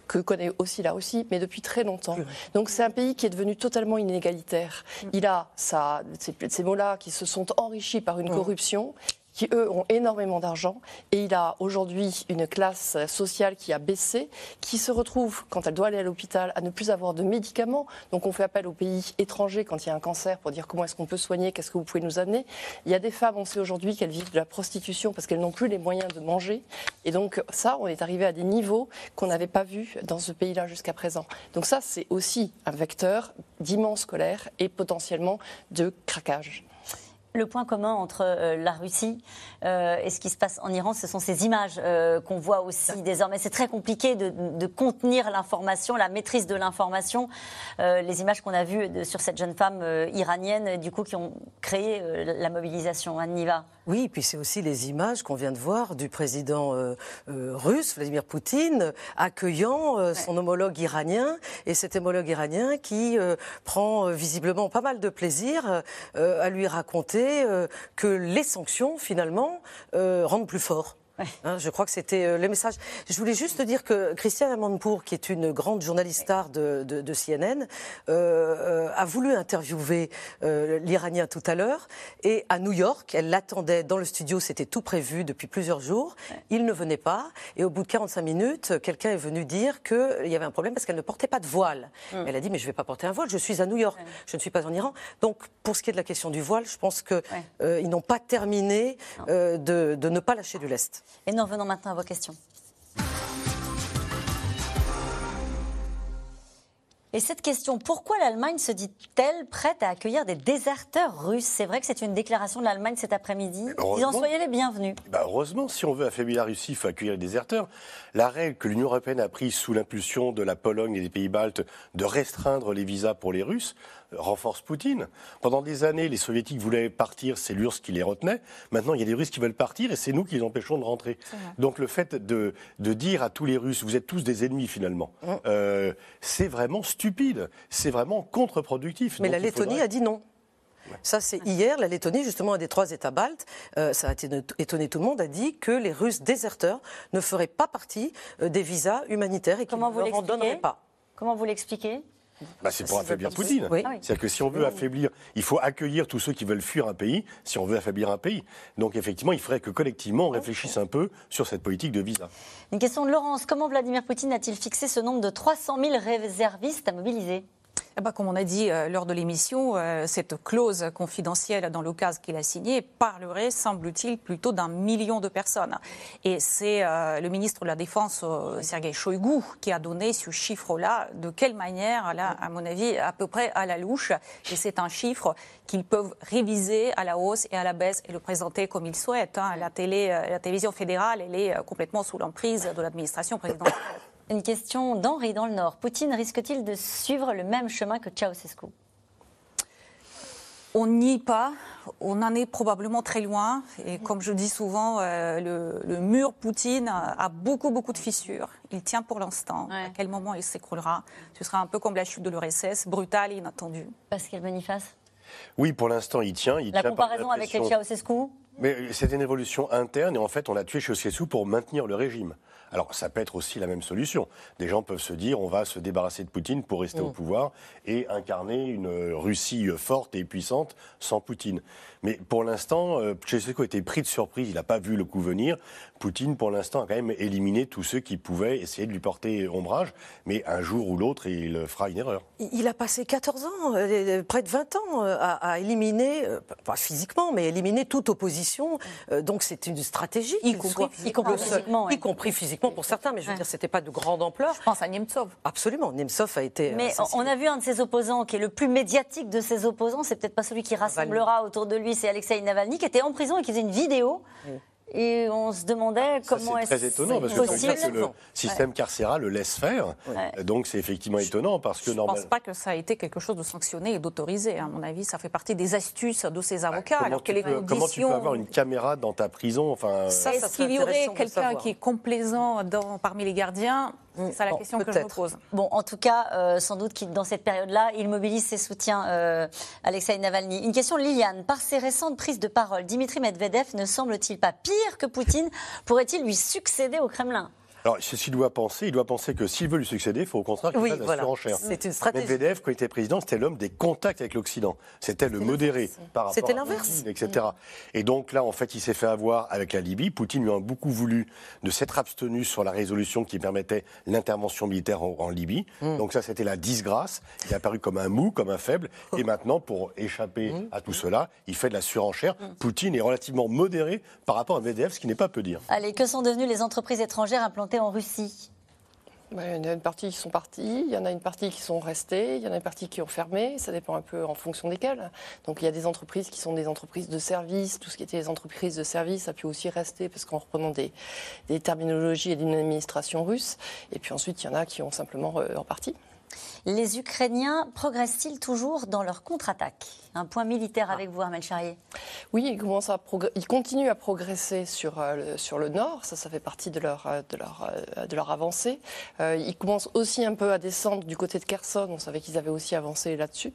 que connaît aussi la Russie, mais depuis très longtemps. Donc c'est un pays qui est devenu totalement inégalitaire. Mm. Il a ça, ces, mots-là qui se sont enrichis par une mm. corruption qui, eux, ont énormément d'argent. Et il a aujourd'hui une classe sociale qui a baissé, qui se retrouve, quand elle doit aller à l'hôpital, à ne plus avoir de médicaments. Donc on fait appel aux pays étrangers quand il y a un cancer pour dire comment est-ce qu'on peut soigner, qu'est-ce que vous pouvez nous amener. Il y a des femmes, on sait aujourd'hui qu'elles vivent de la prostitution parce qu'elles n'ont plus les moyens de manger. Et donc ça, on est arrivé à des niveaux qu'on n'avait pas vus dans ce pays-là jusqu'à présent. Donc ça, c'est aussi un vecteur d'immense colère et potentiellement de craquage. Le point commun entre euh, la Russie euh, et ce qui se passe en Iran, ce sont ces images euh, qu'on voit aussi désormais. C'est très compliqué de, contenir l'information, la maîtrise de l'information. les images qu'on a vues sur cette jeune femme iranienne, du coup, qui ont créé la mobilisation. Anne Niva. Oui, puis c'est aussi les images qu'on vient de voir du président russe, Vladimir Poutine, accueillant son homologue iranien. Et cet homologue iranien qui prend visiblement pas mal de plaisir à lui raconter euh, que les sanctions, finalement, euh, rendent plus fort. Hein, je crois que c'était euh, le message. Je voulais juste dire que Christiane Amanpour, qui est une grande journaliste star de, CNN, euh, euh, a voulu interviewer l'Iranien tout à l'heure. Et à New York, elle l'attendait dans le studio, c'était tout prévu depuis plusieurs jours. Il ne venait pas. Et au bout de 45 minutes, quelqu'un est venu dire qu'il y avait un problème parce qu'elle ne portait pas de voile. Mm. Elle a dit Mais je ne vais pas porter un voile, je suis à New York, je ne suis pas en Iran. Donc, pour ce qui est de la question du voile, je pense qu'ils n'ont pas terminé de, de ne pas lâcher du lest. Et nous revenons maintenant à vos questions. Et cette question, pourquoi l'Allemagne se dit-elle prête à accueillir des déserteurs russes? C'est vrai que c'est une déclaration de l'Allemagne cet après-midi. Ils en soyez les bienvenus. Bah heureusement, si on veut affaiblir la Russie, il faut accueillir les déserteurs. La règle que l'Union européenne a prise sous l'impulsion de la Pologne et des pays baltes de restreindre les visas pour les Russes, renforce Poutine. Pendant des années, les soviétiques voulaient partir, c'est l'URSS qui les retenait. Maintenant, il y a des Russes qui veulent partir et c'est nous qui les empêchons de rentrer. Donc le fait de, dire à tous les Russes, vous êtes tous des ennemis finalement, mm. euh, c'est vraiment stupide, c'est vraiment contre-productif. Mais la Lettonie a dit non. Ça, c'est hier. La Lettonie, justement, un des trois États baltes, euh, ça a étonné tout le monde, a dit que les Russes déserteurs ne feraient pas partie euh, des visas humanitaires et qu'ils ne leur en donneraient pas. Comment vous l'expliquez? Bah, c'est pour affaiblir Poutine. C'est-à-dire que si on veut affaiblir, il faut accueillir tous ceux qui veulent fuir un pays, si on veut affaiblir un pays. Donc effectivement, il faudrait que collectivement on réfléchisse un peu sur cette politique de visa. Une question de Laurence. Comment Vladimir Poutine a-t-il fixé ce nombre de 300 000 réservistes à mobiliser? Eh ben, comme on a dit euh, lors de l'émission, euh, cette clause confidentielle dans le cas qu'il a signé parlerait, semble-t-il, plutôt d'un million de personnes. Et c'est euh, le ministre de la Défense, Sergei Shoigu, qui a donné ce chiffre-là. De quelle manière à mon avis, à peu près à la louche. Et c'est un chiffre qu'ils peuvent réviser à la hausse et à la baisse et le présenter comme ils souhaitent. Hein. La, télé, la télévision fédérale, elle est complètement sous l'emprise de l'administration présidentielle. Une question d'Henri dans le Nord. Poutine risque-t-il de suivre le même chemin que Ceausescu? On n'y est pas, on en est probablement très loin. Et comme je dis souvent, euh, le, mur Poutine a beaucoup, beaucoup de fissures. Il tient pour l'instant. À quel moment il s'écroulera? Ce sera un peu comme la chute de l'URSS, brutale et inattendue. Pascal Boniface? Oui, pour l'instant, il tient. la comparaison avec Ceausescu? Mais c'est une évolution interne et en fait on a tué Ceausescu pour maintenir le régime. Alors ça peut être aussi la même solution. Des gens peuvent se dire on va se débarrasser de Poutine pour rester au mm. pouvoir et incarner une Russie forte et puissante sans Poutine. Mais pour l'instant, euh, a été pris de surprise, il n'a pas vu le coup venir. Poutine, pour l'instant, a quand même éliminé tous ceux qui pouvaient essayer de lui porter ombrage, mais un jour ou l'autre, il fera une erreur. Il a passé 14 ans, euh, près de 20 ans, euh, à, éliminer, pas physiquement, mais éliminer toute opposition. donc c'est une stratégie. Y compris, y compris physiquement. Y compris physiquement pour certains, mais je veux dire, c'était pas de grande ampleur. Je pense à Nemtsov. Absolument, Nemtsov a été. Mais on a vu un de ses opposants qui est le plus médiatique de ses opposants, c'est peut-être pas celui qui rassemblera autour de lui c'est Alexei Navalny, qui était en prison et qui faisait une vidéo. Et on se demandait comment est-ce très étonnant parce que, le système carcéral le laisse faire. Donc c'est effectivement étonnant parce que je ne pense pas que ça a été quelque chose de sanctionné et d'autorisé. À mon avis, ça fait partie des astuces de ces bah, avocats. alors que les conditions... comment tu peux avoir une caméra dans ta prison enfin... Est-ce qu'il y aurait quelqu'un qui est complaisant dans, parmi les gardiens c'est la question que je me pose. Bon, en tout cas, euh, sans doute qu'il dans cette période-là, il mobilise ses soutiens, euh, Alexei Navalny. Une question de Liliane. Par ses récentes prises de parole, Dimitri Medvedev ne semble-t-il pas pire que Poutine? Pourrait-il lui succéder au Kremlin? Alors, ce qu'il doit penser, il doit penser que s'il veut lui succéder, il faut au contraire qu'il fasse la surenchère. C'est une stratégie. Medvedev, quand il était président, c'était l'homme des contacts avec l'Occident. C'était le modéré par rapport C'était l'inverse. etc. Et donc là, en fait, il s'est fait avoir avec la Libye. Poutine lui a beaucoup voulu de s'être abstenu sur la résolution qui permettait l'intervention militaire en, Libye. Hmm. Donc ça, c'était la disgrâce. Il est apparu comme un mou, comme un faible. Et maintenant, pour échapper hmm. à tout cela, il fait de la surenchère. Hmm. Poutine est relativement modéré par rapport à Medvedev, ce qui n'est pas peu dire. Allez, que sont devenues les entreprises étrangères implantées en Russie il y en a une partie qui sont partis, il y en a une partie qui sont restés, il y en a une partie qui ont fermé, ça dépend un peu en fonction desquelles. Donc il y a des entreprises qui sont des entreprises de services, tout ce qui était les entreprises de services a pu aussi rester parce qu'en reprenant des, des terminologies et d'une administration russe. Et puis ensuite, il y en a qui ont simplement reparti. Les Ukrainiens progressent-ils toujours dans leur contre-attaque? Un point militaire avec vous, Armel Charrier. Oui, ils, commencent à ils continuent à progresser sur, euh, le, sur le nord. Ça, ça fait partie de leur, euh, de leur, euh, de leur avancée. ils commencent aussi un peu à descendre du côté de Kherson. On savait qu'ils avaient aussi avancé là-dessus.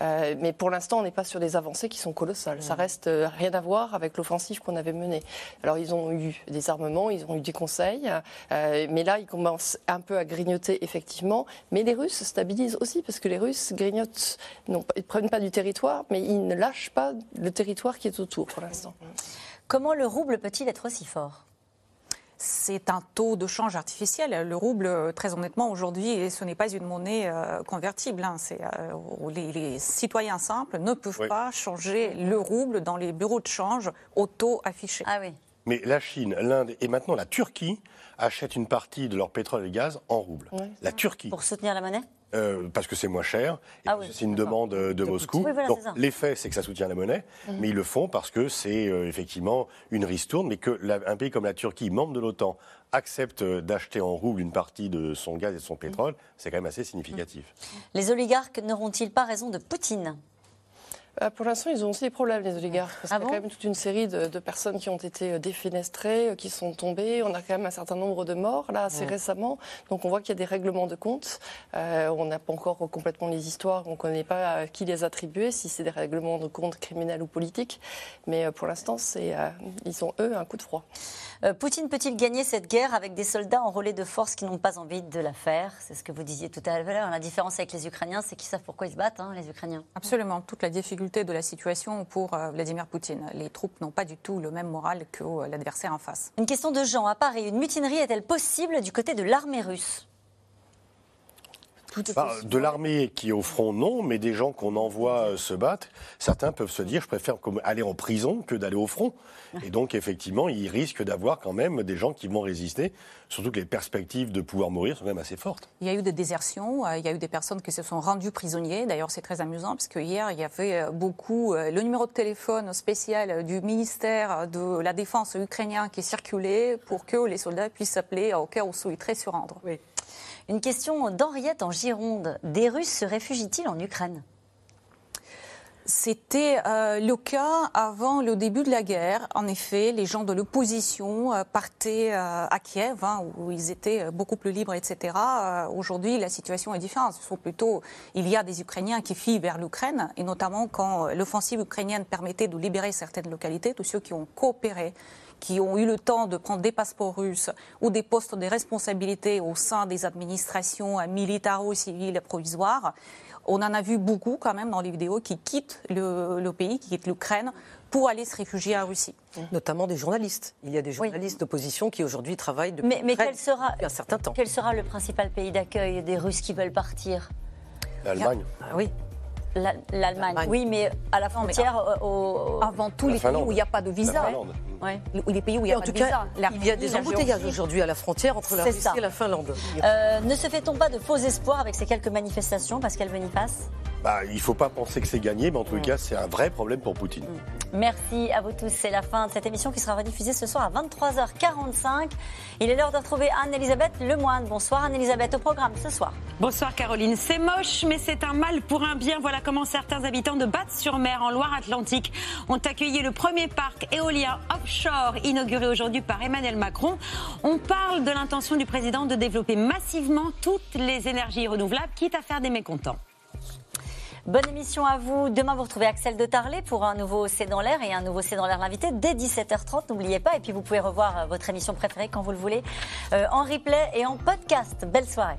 mais pour l'instant, on n'est pas sur des avancées qui sont colossales. Ça reste rien à voir avec l'offensive qu'on avait menée. Alors, ils ont eu des armements, ils ont eu des conseils. mais là, ils commencent un peu à grignoter, effectivement. Mais les Russes stabilisent aussi, parce que les Russes grignotent, non, ils ne prennent pas du territoire, mais ils ne lâchent pas le territoire qui est autour pour l'instant. Comment le rouble peut-il être aussi fort? C'est un taux de change artificiel. Le rouble, très honnêtement, aujourd'hui, ce n'est pas une monnaie euh, convertible. Hein. Euh, les, citoyens simples ne peuvent pas changer le rouble dans les bureaux de change auto affichés. Ah oui. Mais la Chine, l'Inde et maintenant la Turquie achètent une partie de leur pétrole et gaz en rouble. La Turquie. Pour soutenir la monnaie? Euh, parce que c'est moins cher, ah c'est une demande de, Moscou. L'effet, c'est que ça soutient la monnaie, mhm. mais ils le font parce que c'est euh, effectivement une ristourne, mais qu'un pays comme la Turquie, membre de l'OTAN, accepte d'acheter en rouble une partie de son gaz et de son pétrole, c'est quand même assez significatif. Les oligarques n'auront-ils pas raison de Poutine? euh, pour l'instant, ils ont aussi des problèmes, les oligarques. Parce ah qu'il y a quand même toute une série de, personnes qui ont été euh, défenestrées, euh, qui sont tombées. On a quand même un certain nombre de morts, là, assez récemment. Donc on voit qu'il y a des règlements de compte. on n'a pas encore complètement les histoires. On ne connaît pas qui les attribuer, si c'est des règlements de compte criminels ou politiques. Mais pour l'instant, ils ont, eux, un coup de froid. Poutine peut-il gagner cette guerre avec des soldats enrôlés de force qui n'ont pas envie de la faire? C'est ce que vous disiez tout à l'heure. La différence avec les Ukrainiens, c'est qu'ils savent pourquoi ils se battent, hein, les Ukrainiens. Absolument. Toute la difficulté de la situation pour euh, Vladimir Poutine. Les troupes n'ont pas du tout le même moral que euh, l'adversaire en face. Une question de Jean à Paris. Une mutinerie est-elle possible du côté de l'armée russe? Bah, de l'armée qui est au front, non, mais des gens qu'on envoie euh, se battre, certains peuvent se dire je préfère aller en prison que d'aller au front. Et donc, effectivement, ils risquent d'avoir quand même des gens qui vont résister, surtout que les perspectives de pouvoir mourir sont quand même assez fortes. Il y a eu des désertions, euh, il y a eu des personnes qui se sont rendues prisonniers. D'ailleurs, c'est très amusant parce que hier, il y avait euh, beaucoup le numéro de téléphone spécial du ministère de la Défense ukrainien qui circulait pour que les soldats puissent appeler au cas où souhaiteraient se rendre. Oui. Une question d'Henriette en Gironde. Des Russes se réfugient-ils en Ukraine? C'était euh, le cas avant le début de la guerre. En effet, les gens de l'opposition euh, partaient euh, à Kiev, hein, où ils étaient beaucoup plus libres, etc. Aujourd'hui, la situation est différente. Plutôt, il y a des Ukrainiens qui fuient vers l'Ukraine, et notamment quand l'offensive ukrainienne permettait de libérer certaines localités, tous ceux qui ont coopéré qui ont eu le temps de prendre des passeports russes ou des postes de responsabilité au sein des administrations militaro-civiles provisoires. On en a vu beaucoup quand même dans les vidéos qui quittent le, pays, qui quittent l'Ukraine pour aller se réfugier en Russie. Notamment des journalistes. Il y a des journalistes d'opposition qui aujourd'hui travaillent depuis, mais, mais quel sera, un certain temps. Quel sera le principal pays d'accueil des Russes qui veulent partir? L'Allemagne. Ah oui. L'Allemagne, oui, mais à la frontière, au... avant tous les pays où il n'y a pas de visa. Ouais. Les pays où il y a pas de visa. il y a des embouteillages aujourd'hui à la frontière entre la Russie et la Finlande. Euh, ne se fait-on pas de faux espoirs avec ces quelques manifestations, Pascal Boniface? Bah, il ne faut pas penser que c'est gagné, mais en tout mm. cas, c'est un vrai problème pour Poutine. Mm. Merci à vous tous. C'est la fin de cette émission qui sera rediffusée ce soir à 23h45. Il est l'heure de retrouver Anne-Elisabeth Lemoine. Bonsoir Anne-Elisabeth au programme ce soir. Bonsoir Caroline. C'est moche, mais c'est un mal pour un bien. Voilà comment certains habitants de Batte-sur-Mer, en Loire-Atlantique, ont accueilli le premier parc éolien offshore inauguré aujourd'hui par Emmanuel Macron. On parle de l'intention du président de développer massivement toutes les énergies renouvelables, quitte à faire des mécontents. Bonne émission à vous. Demain, vous retrouvez Axel de Tarlet pour un nouveau C'est dans l'air et un nouveau C'est dans l'air l'invité dès 17h30. N'oubliez pas. Et puis, vous pouvez revoir euh, votre émission préférée quand vous le voulez euh, en replay et en podcast. Belle soirée.